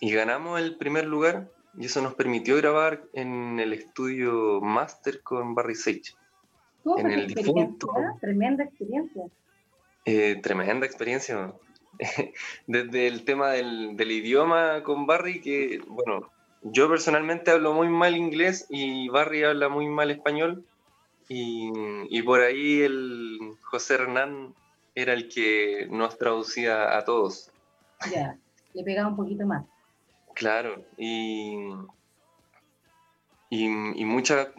E: ganamos el primer lugar y eso nos permitió grabar en el estudio Master con Barry Sage.
A: en el difunto. Tremenda experiencia.
E: Eh, tremenda experiencia. Desde el tema del, del idioma con Barry, que, bueno, yo personalmente hablo muy mal inglés y Barry habla muy mal español. Y, por ahí el José Hernán era el que nos traducía a todos.
A: Ya, le pegaba un poquito más.
E: Claro, y, y, mucha,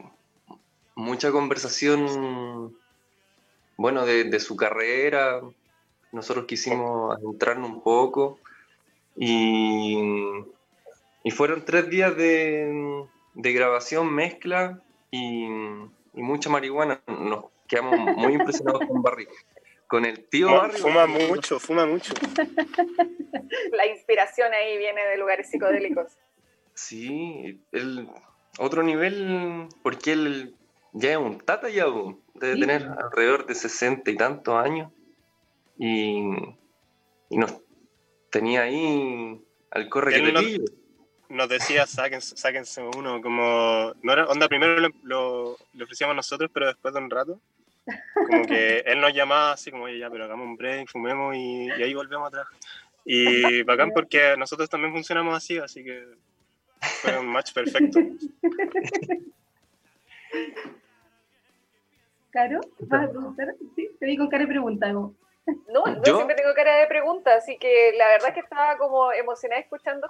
E: mucha conversación, bueno, de, de, su carrera. Nosotros quisimos adentrarnos un poco y y fueron tres días de, grabación, mezcla y, mucha marihuana. Nos quedamos muy impresionados con Barry. Con el tío Barry.
D: Fuma mucho, fuma mucho.
C: La inspiración ahí viene de lugares psicodélicos.
E: Sí, el otro nivel, porque él ya es un tata ya, debe tener alrededor de sesenta y tantos años. Y, y nos tenía ahí al corre que
D: nos decía, sáquense, sáquense uno, como, no era, onda, primero lo, lo, ofrecíamos nosotros, pero después de un rato, como que él nos llamaba así como, oye, ya, pero hagamos un break, fumemos y, ahí volvemos atrás.
F: Y bacán porque nosotros también funcionamos así, así que fue un match perfecto.
A: Caro, ¿vas a preguntar? Sí, te digo cara de pregunta.
C: No, yo siempre tengo cara de pregunta, así que la verdad es que estaba como emocionada escuchando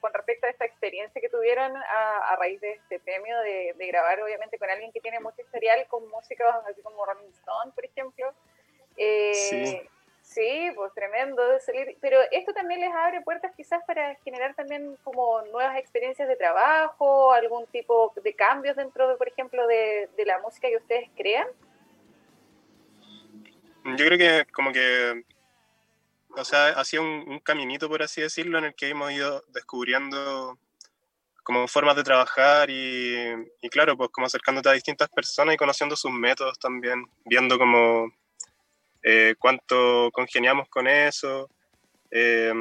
C: con respecto a esta experiencia que tuvieron a, raíz de este premio, de, grabar obviamente con alguien que tiene mucho historial con música así como Rolling Stone, por ejemplo. Eh, sí. Sí, pues tremendo de salir. Pero esto también les abre puertas quizás para generar también como nuevas experiencias de trabajo, algún tipo de cambios dentro, de, por ejemplo, de, la música que ustedes crean.
F: Yo creo que como que, o sea, ha sido un, caminito, por así decirlo, en el que hemos ido descubriendo como formas de trabajar y, y claro, pues como acercándote a distintas personas y conociendo sus métodos también, viendo como eh, cuánto congeniamos con eso. Eh,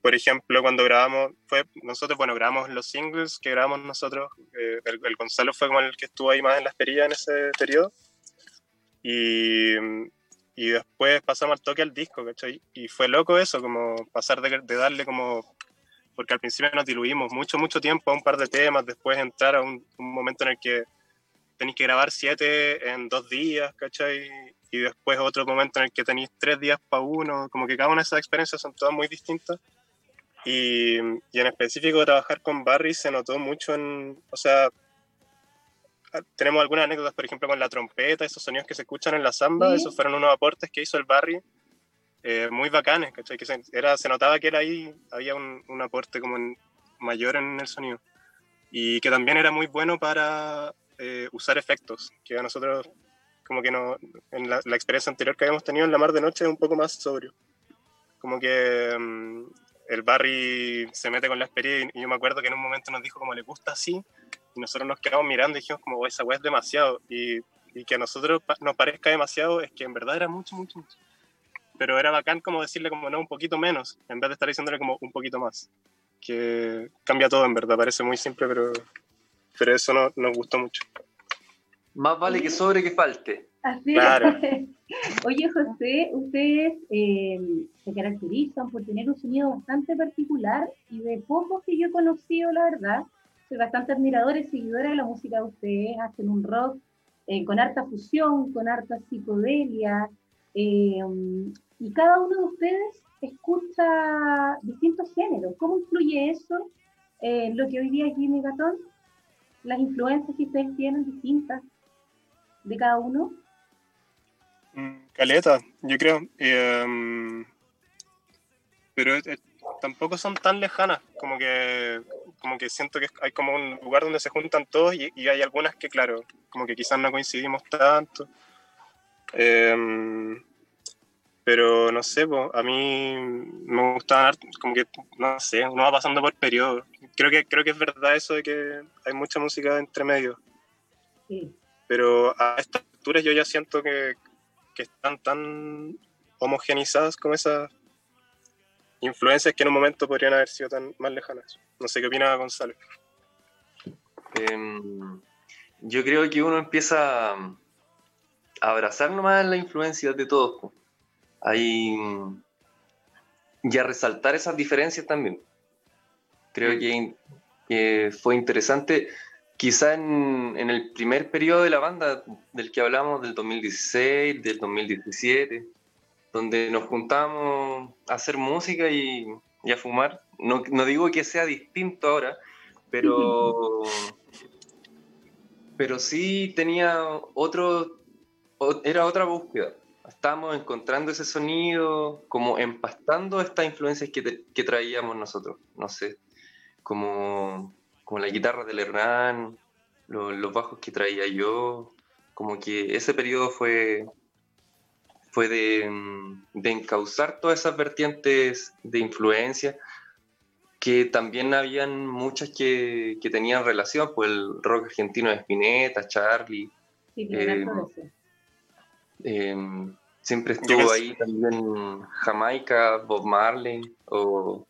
F: por ejemplo, cuando grabamos, fue, nosotros, bueno, grabamos los singles que grabamos nosotros, eh, el, Gonzalo fue como el que estuvo ahí más en la esperilla en ese periodo, y, y después pasamos al toque al disco, ¿cachai? Y fue loco eso, como pasar de, de, darle como, porque al principio nos diluimos mucho, mucho tiempo a un par de temas, después entrar a un, un momento en el que tenéis que grabar siete en dos días, ¿cachai? y después otro momento en el que tenéis tres días para uno, como que cada una de esas experiencias son todas muy distintas. Y, y, en específico trabajar con Barry se notó mucho en, o sea, tenemos algunas anécdotas, por ejemplo, con la trompeta, esos sonidos que se escuchan en la samba, esos fueron unos aportes que hizo el Barry, eh, muy bacanes, ¿cachai? Que se, era, se notaba que era ahí, había un, un aporte como mayor en el sonido. Y que también era muy bueno para eh, usar efectos, que a nosotros como que no, en la, experiencia anterior que habíamos tenido en la mar de noche es un poco más sobrio. Como que mm, el Barry se mete con la experiencia y yo me acuerdo que en un momento nos dijo como le gusta así y nosotros nos quedamos mirando y dijimos como oh, esa weá es demasiado y, y, que a nosotros nos parezca demasiado es que en verdad era mucho, mucho, mucho. Pero era bacán como decirle como no, un poquito menos, en vez de estar diciéndole como un poquito más. Que cambia todo en verdad, parece muy simple, pero, pero eso no, nos gustó mucho.
E: Más vale que sobre que falte.
A: Así claro. Oye, José, ustedes eh, se caracterizan por tener un sonido bastante particular y de pocos que yo he conocido, la verdad, soy bastante admiradora y seguidora de la música de ustedes, hacen un rock eh, con harta fusión, con harta psicodelia, eh, y cada uno de ustedes escucha distintos géneros. ¿Cómo influye eso en lo que hoy día es Jimmy Gatón? Las influencias que ustedes tienen distintas de cada uno?
F: Mm, caleta, yo creo. Em, pero tampoco son tan lejanas, como que, como que siento que hay como un lugar donde se juntan todos y, hay algunas que, claro, como que quizás no coincidimos tanto. Em, pero no sé, a mí me gusta como que, no sé, uno va pasando por periodos. Creo que, creo que es verdad eso de que hay mucha música entre medio. Sí pero a estas alturas yo ya siento que, que están tan homogenizadas como esas influencias que en un momento podrían haber sido tan más lejanas. No sé qué opina Gonzalo.
E: Em, yo creo que uno empieza a abrazar nomás la influencia de todos. Ahí, y a resaltar esas diferencias también. Creo mm. que fue interesante quizá en, el primer periodo de la banda del que hablamos, del 2016, del 2017, donde nos juntamos a hacer música y, a fumar. No, digo que sea distinto ahora, pero, pero sí tenía otro, era otra búsqueda. Estábamos encontrando ese sonido, como empastando estas influencias que, que traíamos nosotros, no sé, como como la guitarra del Hernán, los bajos que traía yo, como que ese periodo fue, fue de, mm, de encauzar todas esas vertientes de influencia, que también habían muchas que, que tenían relación, pues el rock argentino de Spinetta, Charlie. Eh, em, siempre estuvo ahí también Jamaica, Bob Marley o,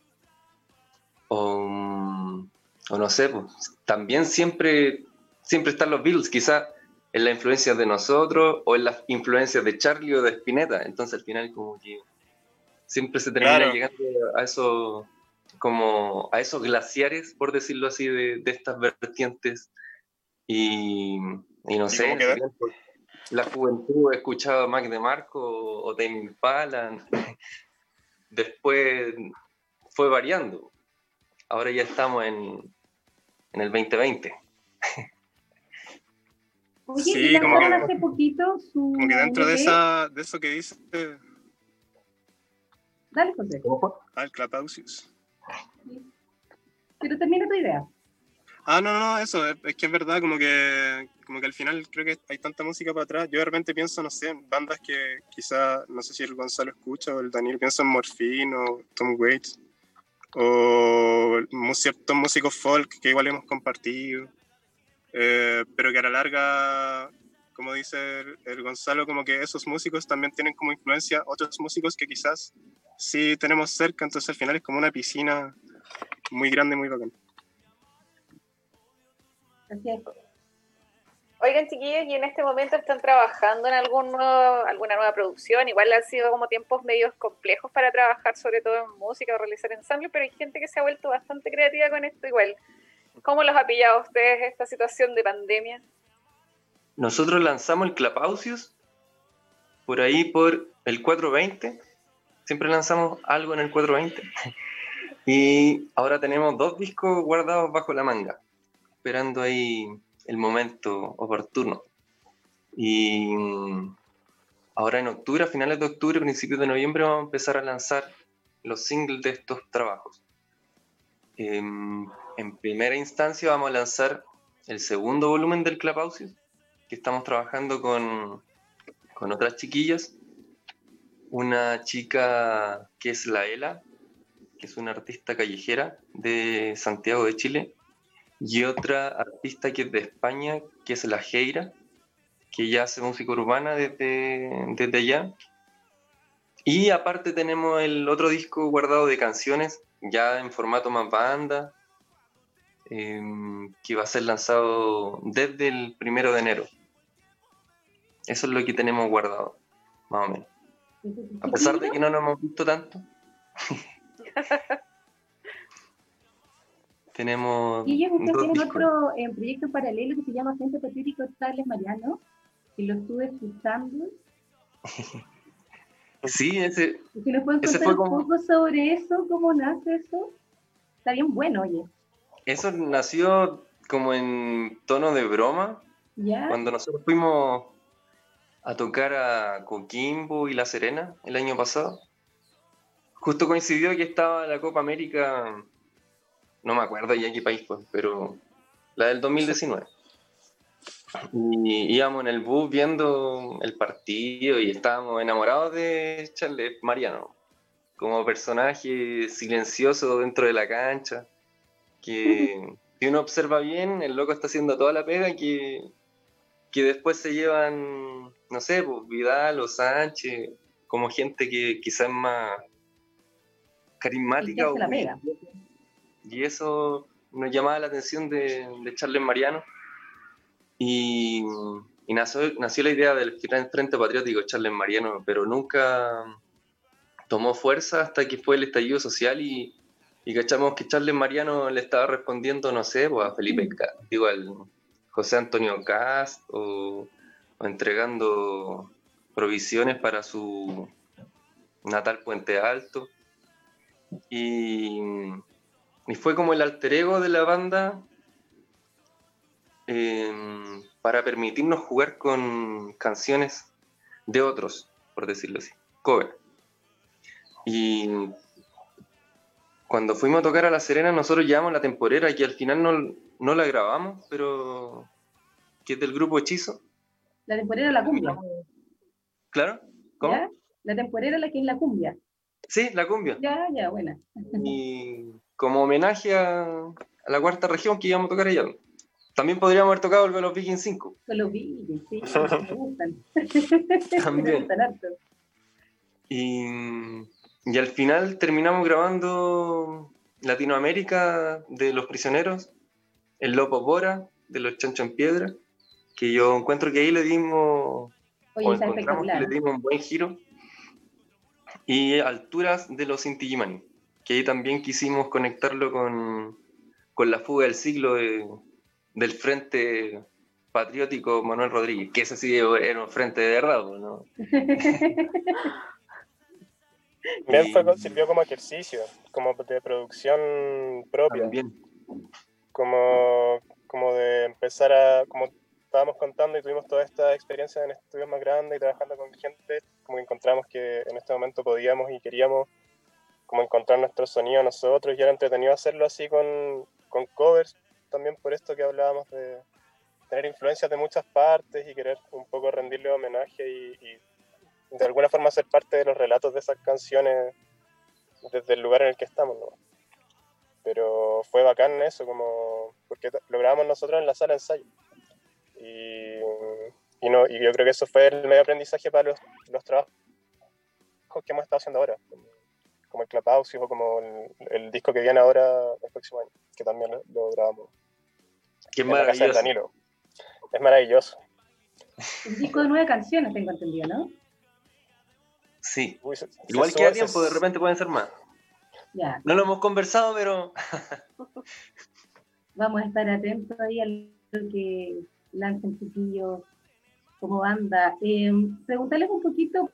E: o mm, o no sé, pues, también siempre, siempre están los Beatles, quizá en la influencia de nosotros o en las influencias de Charlie o de Spinetta. Entonces al final como que siempre se termina llegando a eso como a esos glaciares, por decirlo así, de, estas vertientes. Y, no sé, la juventud escuchaba Mac de Marco o Tame Impala. Después fue variando. Ahora ya estamos en, en el 2020.
A: Oye, sí, como que, hace poquito su
F: como que dentro de, esa, de eso que dice...
A: Dale, José. ¿Cómo
F: fue? Ah, el Clapausius.
A: Pero termina tu idea.
F: Ah, no, no, eso, es, que es verdad, como que, como que al final creo que hay tanta música para atrás. Yo de repente pienso, no sé, en bandas que quizá, no sé si el Gonzalo escucha o el Daniel piensa en Morphine o Tom Waits o ciertos músicos folk que igual hemos compartido, eh, pero que a la larga, como dice el, Gonzalo, como que esos músicos también tienen como influencia otros músicos que quizás sí tenemos cerca, entonces al final es como una piscina muy grande, muy bacana.
C: Oigan, chiquillos, y en este momento están trabajando en algún alguna nueva producción. Igual han sido como tiempos medios complejos para trabajar, sobre todo en música o realizar ensambles, pero hay gente que se ha vuelto bastante creativa con esto igual. ¿Cómo los ha pillado ustedes esta situación de pandemia?
E: Nosotros lanzamos el Clapausius por ahí por el 420. Siempre lanzamos algo en el 420. Y ahora tenemos dos discos guardados bajo la manga, esperando ahí el momento oportuno. Y mm, ahora en octubre, a finales de octubre, principios de noviembre, vamos a empezar a lanzar los singles de estos trabajos. Em, en primera instancia vamos a lanzar el segundo volumen del Clubhouse, que estamos trabajando con, con otras chiquillas. Una chica que es la Ela, que es una artista callejera de Santiago de Chile, y otra artista que es de España, que es La Geira, que ya hace música urbana desde, desde allá. Y aparte tenemos el otro disco guardado de canciones, ya en formato más banda, em, que va a ser lanzado desde el primero de enero. Eso es lo que tenemos guardado, más o menos. A pesar de que no nos hemos visto tanto. Tenemos.
A: Y ellos tienen otro eh, proyecto paralelo que se llama Centro Patriótico Charles Mariano, y lo estuve escuchando.
E: sí, ese.
A: Si nos pueden contar un poco sobre eso, cómo nace eso. Está bien bueno, oye.
E: Eso nació como en tono de broma. Cuando nosotros fuimos a tocar a Coquimbo y La Serena el año pasado. Justo coincidió que estaba la Copa América no me acuerdo ya qué país fue, pero la del 2019. Y íbamos en el bus viendo el partido y estábamos enamorados de Charles Mariano, como personaje silencioso dentro de la cancha, que si uno observa bien, el loco está haciendo toda la pega que, que después se llevan, no sé, pues Vidal o Sánchez, como gente que quizás es más carismática o y eso nos llamaba la atención de, de Charles Mariano. Y, nació, nació, la idea del Frente Patriótico Charles Mariano, pero nunca tomó fuerza hasta que fue el estallido social y, y cachamos que Charles Mariano le estaba respondiendo, no sé, pues a Felipe, digo, al José Antonio Cast o, o entregando provisiones para su natal Puente Alto. Y, y fue como el alter ego de la banda em, para permitirnos jugar con canciones de otros, por decirlo así, cover. Y cuando fuimos a tocar a La Serena, nosotros llevamos la temporera que al final no, no la grabamos, pero que es del grupo Hechizo.
A: La temporera la cumbia.
E: ¿Claro? ¿Cómo?
A: La temporera la que es la cumbia.
E: Sí, la cumbia.
A: Ya, ya, buena.
E: Y como homenaje a, la cuarta región que íbamos a tocar allá. También podríamos haber tocado el los Vikings 5.
A: Los Vikings, sí, me gustan.
E: También. Y, y al final terminamos grabando Latinoamérica de los prisioneros, el Lopo Bora de los Chancho en Piedra, que yo encuentro que ahí le dimos,
A: Oye, o le
E: dimos un buen giro. y Alturas de los Inti Illimani, que ahí también quisimos conectarlo con, con la fuga del siglo del Frente Patriótico Manuel Rodríguez, que ese sí era un frente de verdad, ¿no?
F: También sirvió como ejercicio, como de producción propia. También. Como, como de empezar a, como estábamos contando y tuvimos toda esta experiencia en estudios más grandes y trabajando con gente, como encontramos que en este momento podíamos y queríamos como encontrar nuestro sonido nosotros y era entretenido hacerlo así con, con covers, también por esto que hablábamos de tener influencias de muchas partes y querer un poco rendirle homenaje y, de alguna forma ser parte de los relatos de esas canciones desde el lugar en el que estamos, ¿no? Pero fue bacán eso, como porque lo grabamos nosotros en la sala de ensayo. Y, y, no, y yo creo que eso fue el medio aprendizaje para los, los trabajos que hemos estado haciendo ahora, como el Clubhouse o como el, el, disco que viene ahora el próximo año, que también lo, grabamos.
E: Qué maravilloso. Danilo.
F: Es maravilloso.
A: Un disco de nueve canciones, tengo entendido, ¿no?
E: Sí. Igual queda tiempo, de repente pueden ser más. Ya. No lo hemos conversado, pero.
A: Vamos a estar atentos ahí a lo que lancen chiquillos como banda. Eh, preguntarles un poquito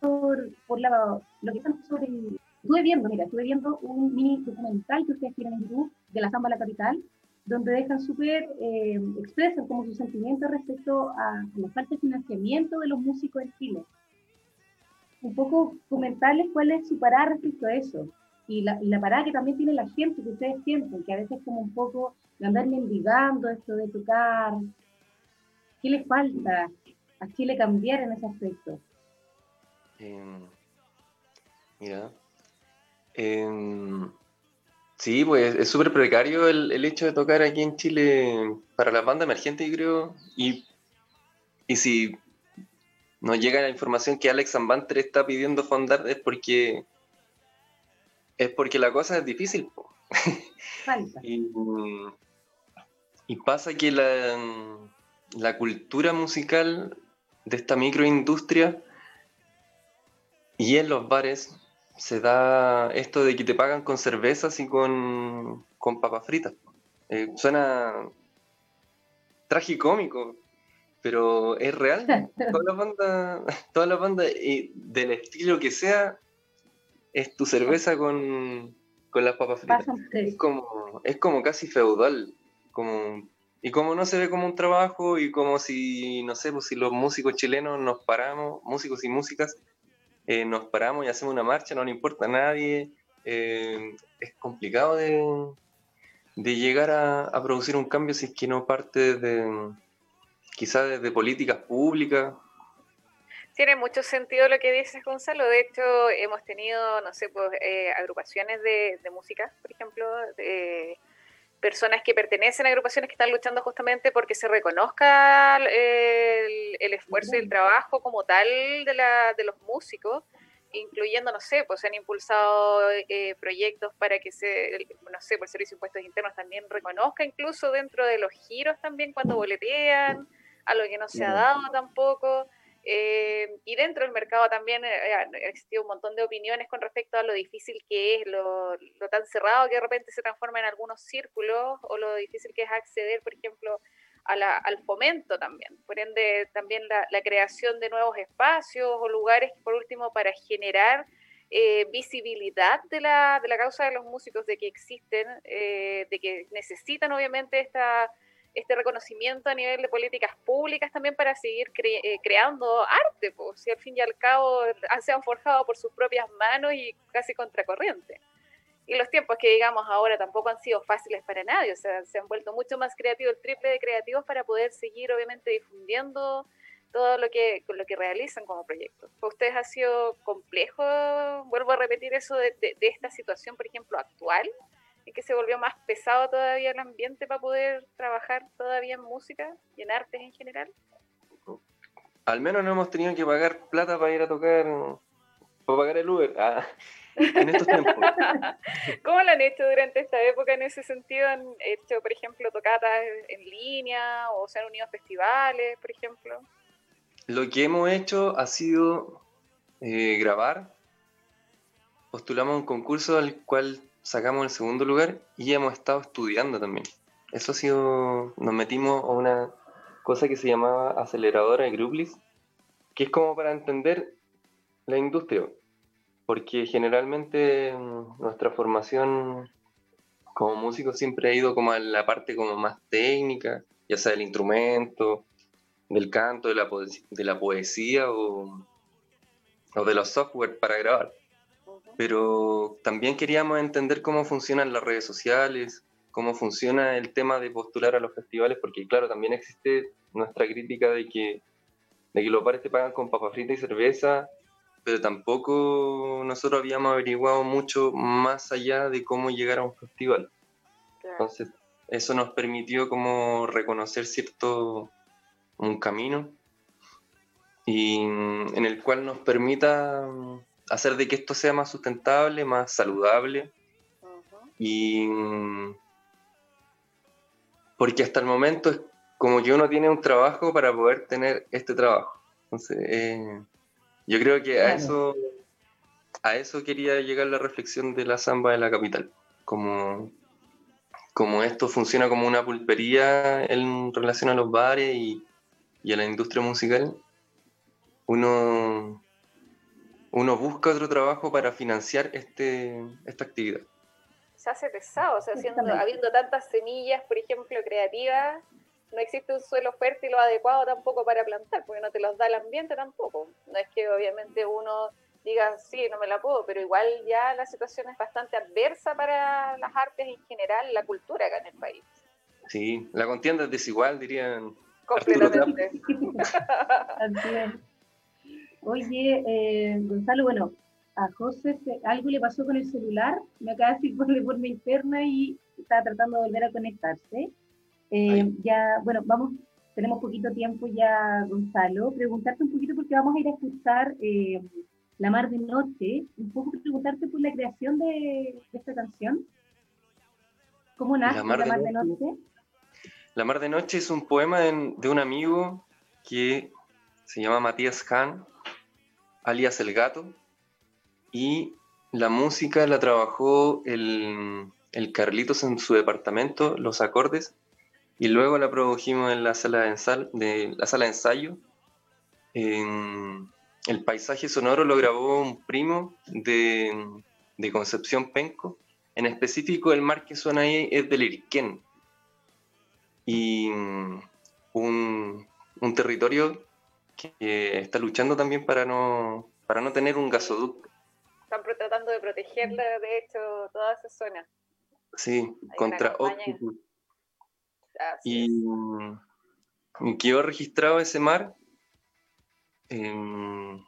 A: por, por la, lo que están sobre. Estuve viendo, mira, estuve viendo un mini documental que ustedes tienen en YouTube de la Zamba la Capital, donde dejan súper eh, expresan como sus sentimientos respecto a, la falta de financiamiento de los músicos en Chile. Un poco comentarles cuál es su parada respecto a eso. Y la, y parada que también tiene la gente, que ustedes sienten, que a veces como un poco de andar mendigando esto de tocar. ¿Qué les falta a Chile cambiar en ese aspecto?
E: Em, mira, em, sí, pues es súper precario el, el, hecho de tocar aquí en Chile para la banda emergente, yo creo. Y, y si nos llega la información que Alex Zambanter está pidiendo fondar es porque es porque la cosa es difícil. y, y, pasa que la, la cultura musical de esta microindustria y en los bares se da esto de que te pagan con cervezas y con, con papas fritas. Eh, suena tragicómico, pero es real. Toda la banda, toda la banda del estilo que sea, es tu cerveza con, con las papas fritas. Es como, es como casi feudal. Como, y como no se ve como un trabajo, y como si, no sé, pues si los músicos chilenos nos paramos, músicos y músicas, eh, nos paramos y hacemos una marcha, no le importa a nadie. Eh, es complicado de, de llegar a, producir un cambio si es que no parte de quizás desde políticas públicas.
C: Tiene mucho sentido lo que dices, Gonzalo. De hecho, hemos tenido, no sé, pues, eh, agrupaciones de, de, música, por ejemplo, de, personas que pertenecen a agrupaciones que están luchando justamente porque se reconozca el, el esfuerzo y el trabajo como tal de, la, de los músicos, incluyendo, no sé, pues se han impulsado eh, proyectos para que se, no sé, por el Servicio de Impuestos Internos también reconozca incluso dentro de los giros también cuando boletean, algo que no se ha dado tampoco. Eh, y dentro del mercado también eh, ha existido un montón de opiniones con respecto a lo difícil que es, lo, tan cerrado que de repente se transforma en algunos círculos, o lo difícil que es acceder, por ejemplo, a la, al fomento también. Por ende, también la, la, creación de nuevos espacios o lugares, por último, para generar eh, visibilidad de la, de la causa de los músicos, de que existen, eh, de que necesitan obviamente esta este reconocimiento a nivel de políticas públicas también para seguir eh, creando arte, pues, si al fin y al cabo se han forjado por sus propias manos y casi contracorriente. Y los tiempos que digamos ahora tampoco han sido fáciles para nadie, o sea, se han vuelto mucho más creativos, el triple de creativos para poder seguir obviamente difundiendo todo lo que, lo que realizan como proyectos. ¿Para ustedes ha sido complejo, vuelvo a repetir eso, de, de esta situación, por ejemplo, actual? Que se volvió más pesado todavía el ambiente para poder trabajar todavía en música y en artes en general?
E: Al menos no hemos tenido que pagar plata para ir a tocar, para pagar el Uber. Ah, en estos tiempos.
C: ¿Cómo lo han hecho durante esta época en ese sentido? ¿Han hecho, por ejemplo, tocatas en línea o se han unido a festivales, por ejemplo?
E: Lo que hemos hecho ha sido eh, grabar. Postulamos un concurso al cual sacamos el segundo lugar y hemos estado estudiando también. Eso ha sido, nos metimos a una cosa que se llamaba aceleradora de Grublis, que es como para entender la industria, porque generalmente mm, nuestra formación como músico siempre ha ido como a la parte como más técnica, ya sea del instrumento, del canto, de la, de la poesía o, o de los software para grabar. Pero también queríamos entender cómo funcionan las redes sociales, cómo funciona el tema de postular a los festivales, porque claro, también existe nuestra crítica de que, de que los bares te pagan con papa frita y cerveza, pero tampoco nosotros habíamos averiguado mucho más allá de cómo llegar a un festival. Entonces, eso nos permitió como reconocer cierto un camino y en el cual nos permita hacer de que esto sea más sustentable, más saludable. Y porque hasta el momento es como que uno tiene un trabajo para poder tener este trabajo. Entonces, eh, yo creo que a eso a eso quería llegar la reflexión de la samba de la capital, como como esto funciona como una pulpería en relación a los bares y, a la industria musical, uno, uno busca otro trabajo para financiar este, esta actividad.
C: Se hace pesado, o sea, habiendo tantas semillas, por ejemplo, creativas, no existe un suelo fértil o adecuado tampoco para plantar, porque no te los da el ambiente tampoco. No es que obviamente uno diga, sí, no me la puedo, pero igual ya la situación es bastante adversa para las artes en general, la cultura acá en el país.
E: Sí, la contienda es desigual, dirían.
C: Completamente.
A: Oye, eh, Gonzalo, bueno, a José algo le pasó con el celular, me acaba de decir por la forma interna y está tratando de volver a conectarse. Eh, ya, bueno, vamos, tenemos poquito tiempo ya, Gonzalo, preguntarte un poquito porque vamos a ir a escuchar eh, la Mar de Noche, un poco preguntarte por la creación de, esta canción. ¿Cómo nace La Mar, de, Noche?
E: La Mar de Noche es un poema de, un amigo que se llama Matías Hahn, alias El Gato, y la música la trabajó el, el Carlitos en su departamento, los acordes, y luego la produjimos en la sala de, de, la sala de ensayo. En, el paisaje sonoro lo grabó un primo de, Concepción Penco. En específico, el mar que suena ahí es del Irquén. Y mm, un, territorio que está luchando también para no, para no tener un gasoducto.
C: Están tratando de protegerla, de hecho, toda esa zona.
E: Sí, contra Octopus. Y, mm, y quedó registrado ese mar Em,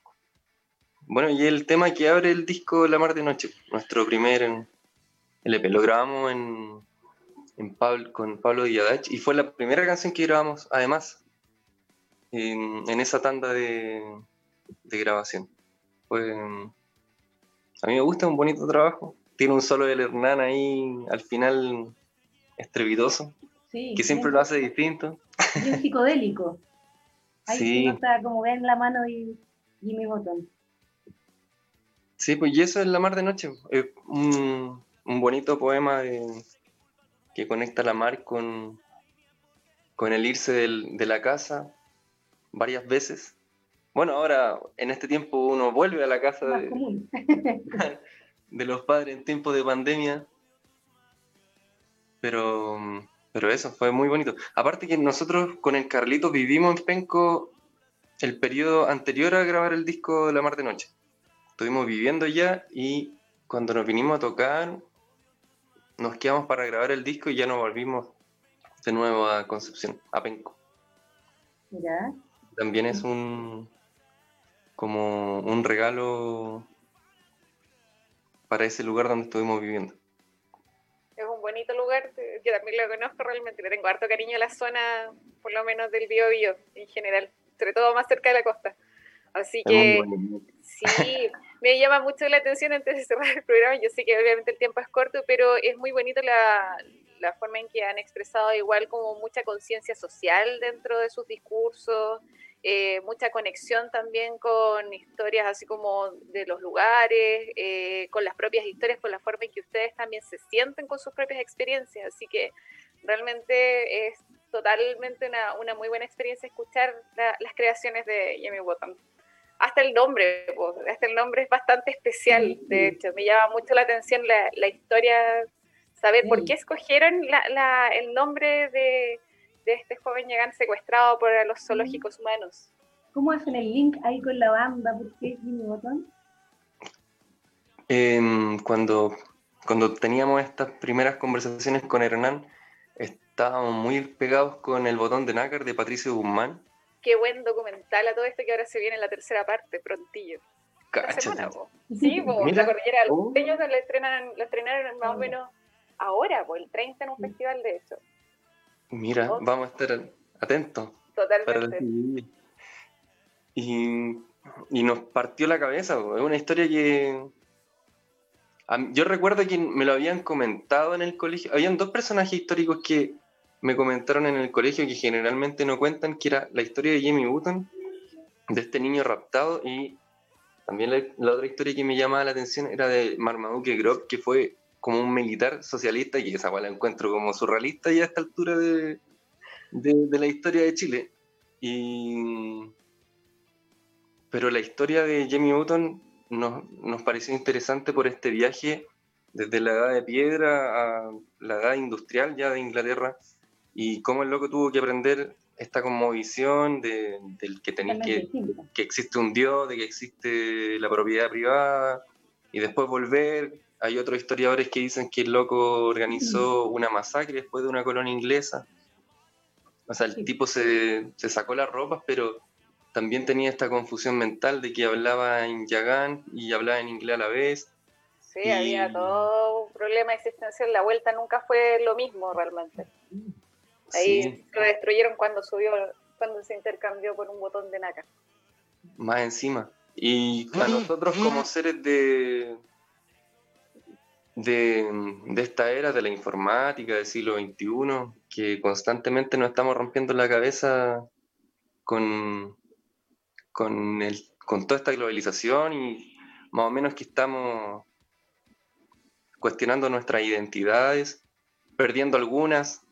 E: bueno, y el tema que abre el disco La Mar de Noche, nuestro primer LP, lo grabamos en, en Pablo, con Pablo Díaz y fue la primera canción que grabamos, además, en, esa tanda de, grabación. a mí me gusta, un bonito trabajo. Tiene un solo del Hernán ahí al final estrepitoso, que siempre lo hace distinto.
A: Bien psicodélico. Ahí sí. está como ven la mano y, mi botón.
E: Sí, pues y eso es La Mar de Noche. Es un, bonito poema que conecta la mar con, con el irse de la casa varias veces. Bueno, ahora en este tiempo uno vuelve a la casa de, de, los padres en tiempo de pandemia. Pero pero eso, fue muy bonito. Aparte que nosotros con el Carlito vivimos en Penco el periodo anterior a grabar el disco de La Mar de Noche. Estuvimos viviendo ya y cuando nos vinimos a tocar, nos quedamos para grabar el disco y ya nos volvimos de nuevo a Concepción, a Penco. También es un como un regalo para ese lugar donde estuvimos viviendo
C: bonito lugar, yo también lo conozco realmente, le tengo harto cariño a la zona, por lo menos del Bío Bío en general, sobre todo más cerca de la costa. Así que sí, me llama mucho la atención antes de cerrar el programa, yo sé que obviamente el tiempo es corto, pero es muy bonito la, la forma en que han expresado igual como mucha conciencia social dentro de sus discursos, eh, mucha conexión también con historias así como de los lugares, eh, con las propias historias, con la forma en que ustedes también se sienten con sus propias experiencias. Así que realmente es totalmente una, una muy buena experiencia escuchar las creaciones de Jamie Bottom. Hasta el nombre, hasta el nombre es bastante especial, de hecho, me llama mucho la atención la, la historia, saber por qué escogieron la, la, el nombre de, de este joven llegan secuestrado por los zoológicos humanos.
A: ¿Cómo hacen el link ahí con la banda? ¿Por qué Jimmy Botón?
E: cuando, cuando teníamos estas primeras conversaciones con Hernán, estábamos muy pegados con el botón de nácar de Patricio Guzmán.
C: Qué buen documental a todo esto que ahora se viene en la tercera parte, prontillo. sí, pues la cordillera oh. ellos lo estrenan, lo estrenaron más o menos ahora, pues el 30 en un festival de eso.
E: Mira, vamos a estar atentos.
C: Totalmente.
E: y, y, nos partió la cabeza, es una historia que... Yo recuerdo que me lo habían comentado en el colegio. Habían dos personajes históricos que me comentaron en el colegio que generalmente no cuentan, que era la historia de Jimmy Button, de este niño raptado, y también la, otra historia que me llamaba la atención era de Marmaduke Grob, que fue como un militar socialista, y esa cual la encuentro como surrealista ya a esta altura de, de, la historia de Chile. Y... Pero la historia de Jamie Button nos, nos pareció interesante por este viaje desde la edad de piedra a la edad industrial ya de Inglaterra y cómo el loco tuvo que aprender esta visión de, del que tenía que, que existe un dios, de que existe la propiedad privada y después volver hay otros historiadores que dicen que el loco organizó una masacre después de una colonia inglesa. O sea, el tipo se, sacó las ropas, pero también tenía esta confusión mental de que hablaba en yagán y hablaba en inglés a la vez.
C: Sí, había todo un problema existencial. La vuelta nunca fue lo mismo realmente. Ahí lo destruyeron cuando subió, cuando se intercambió por un botón de naca.
E: Más encima. Y a nosotros como seres de, de, esta era de la informática del siglo XXI, que constantemente nos estamos rompiendo la cabeza con, con, el, con toda esta globalización y más o menos que estamos cuestionando nuestras identidades, perdiendo algunas,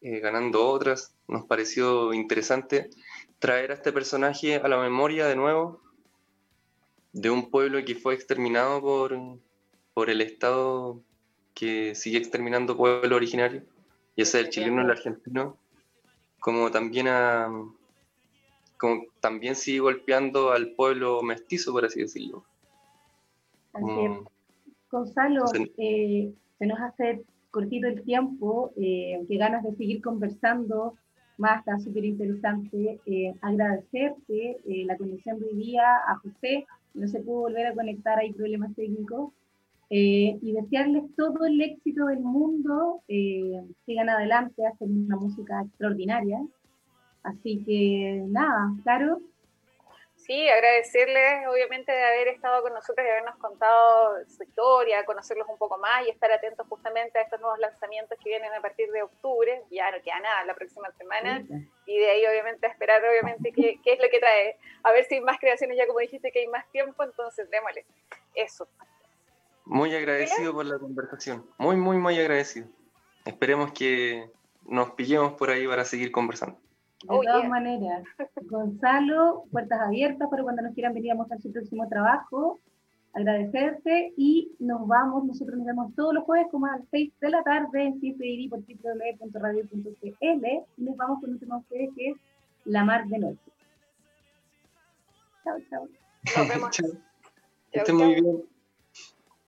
E: eh, ganando otras. Nos pareció interesante traer a este personaje a la memoria de nuevo de un pueblo que fue exterminado por, por el Estado que sigue exterminando pueblo originario, ya sea el chileno o el argentino, como también a, como también sigue golpeando al pueblo mestizo, por así decirlo.
A: Gonzalo, eh, se nos hace cortito el tiempo, eh, qué ganas de seguir conversando más, está súper interesante. Eh, agradecerte eh, la conexión de hoy día a José, no se pudo volver a conectar, hay problemas técnicos, eh, y desearles todo el éxito del mundo, eh, sigan adelante, hacen una música extraordinaria. Así que nada, claro.
C: Sí, agradecerles obviamente de haber estado con nosotros y habernos contado su historia, conocerlos un poco más y estar atentos justamente a estos nuevos lanzamientos que vienen a partir de octubre, ya no queda nada la próxima semana, y de ahí obviamente a esperar obviamente qué, qué es lo que trae, a ver si hay más creaciones, ya como dijiste que hay más tiempo, entonces démosle eso.
E: Muy agradecido por la conversación. Muy, muy, muy agradecido. Esperemos que nos pillemos por ahí para seguir conversando.
A: De oh, todas maneras, Gonzalo, puertas abiertas para cuando nos quieran venir a mostrar su próximo trabajo. Agradecerte y nos vamos, nosotros nos vemos todos los jueves como a las 6 de la tarde en CFDI por www.radio.cl y nos vamos con un tema ustedes que es La Mar de Noche. Chao, chao.
C: Nos vemos.
E: Esté muy bien.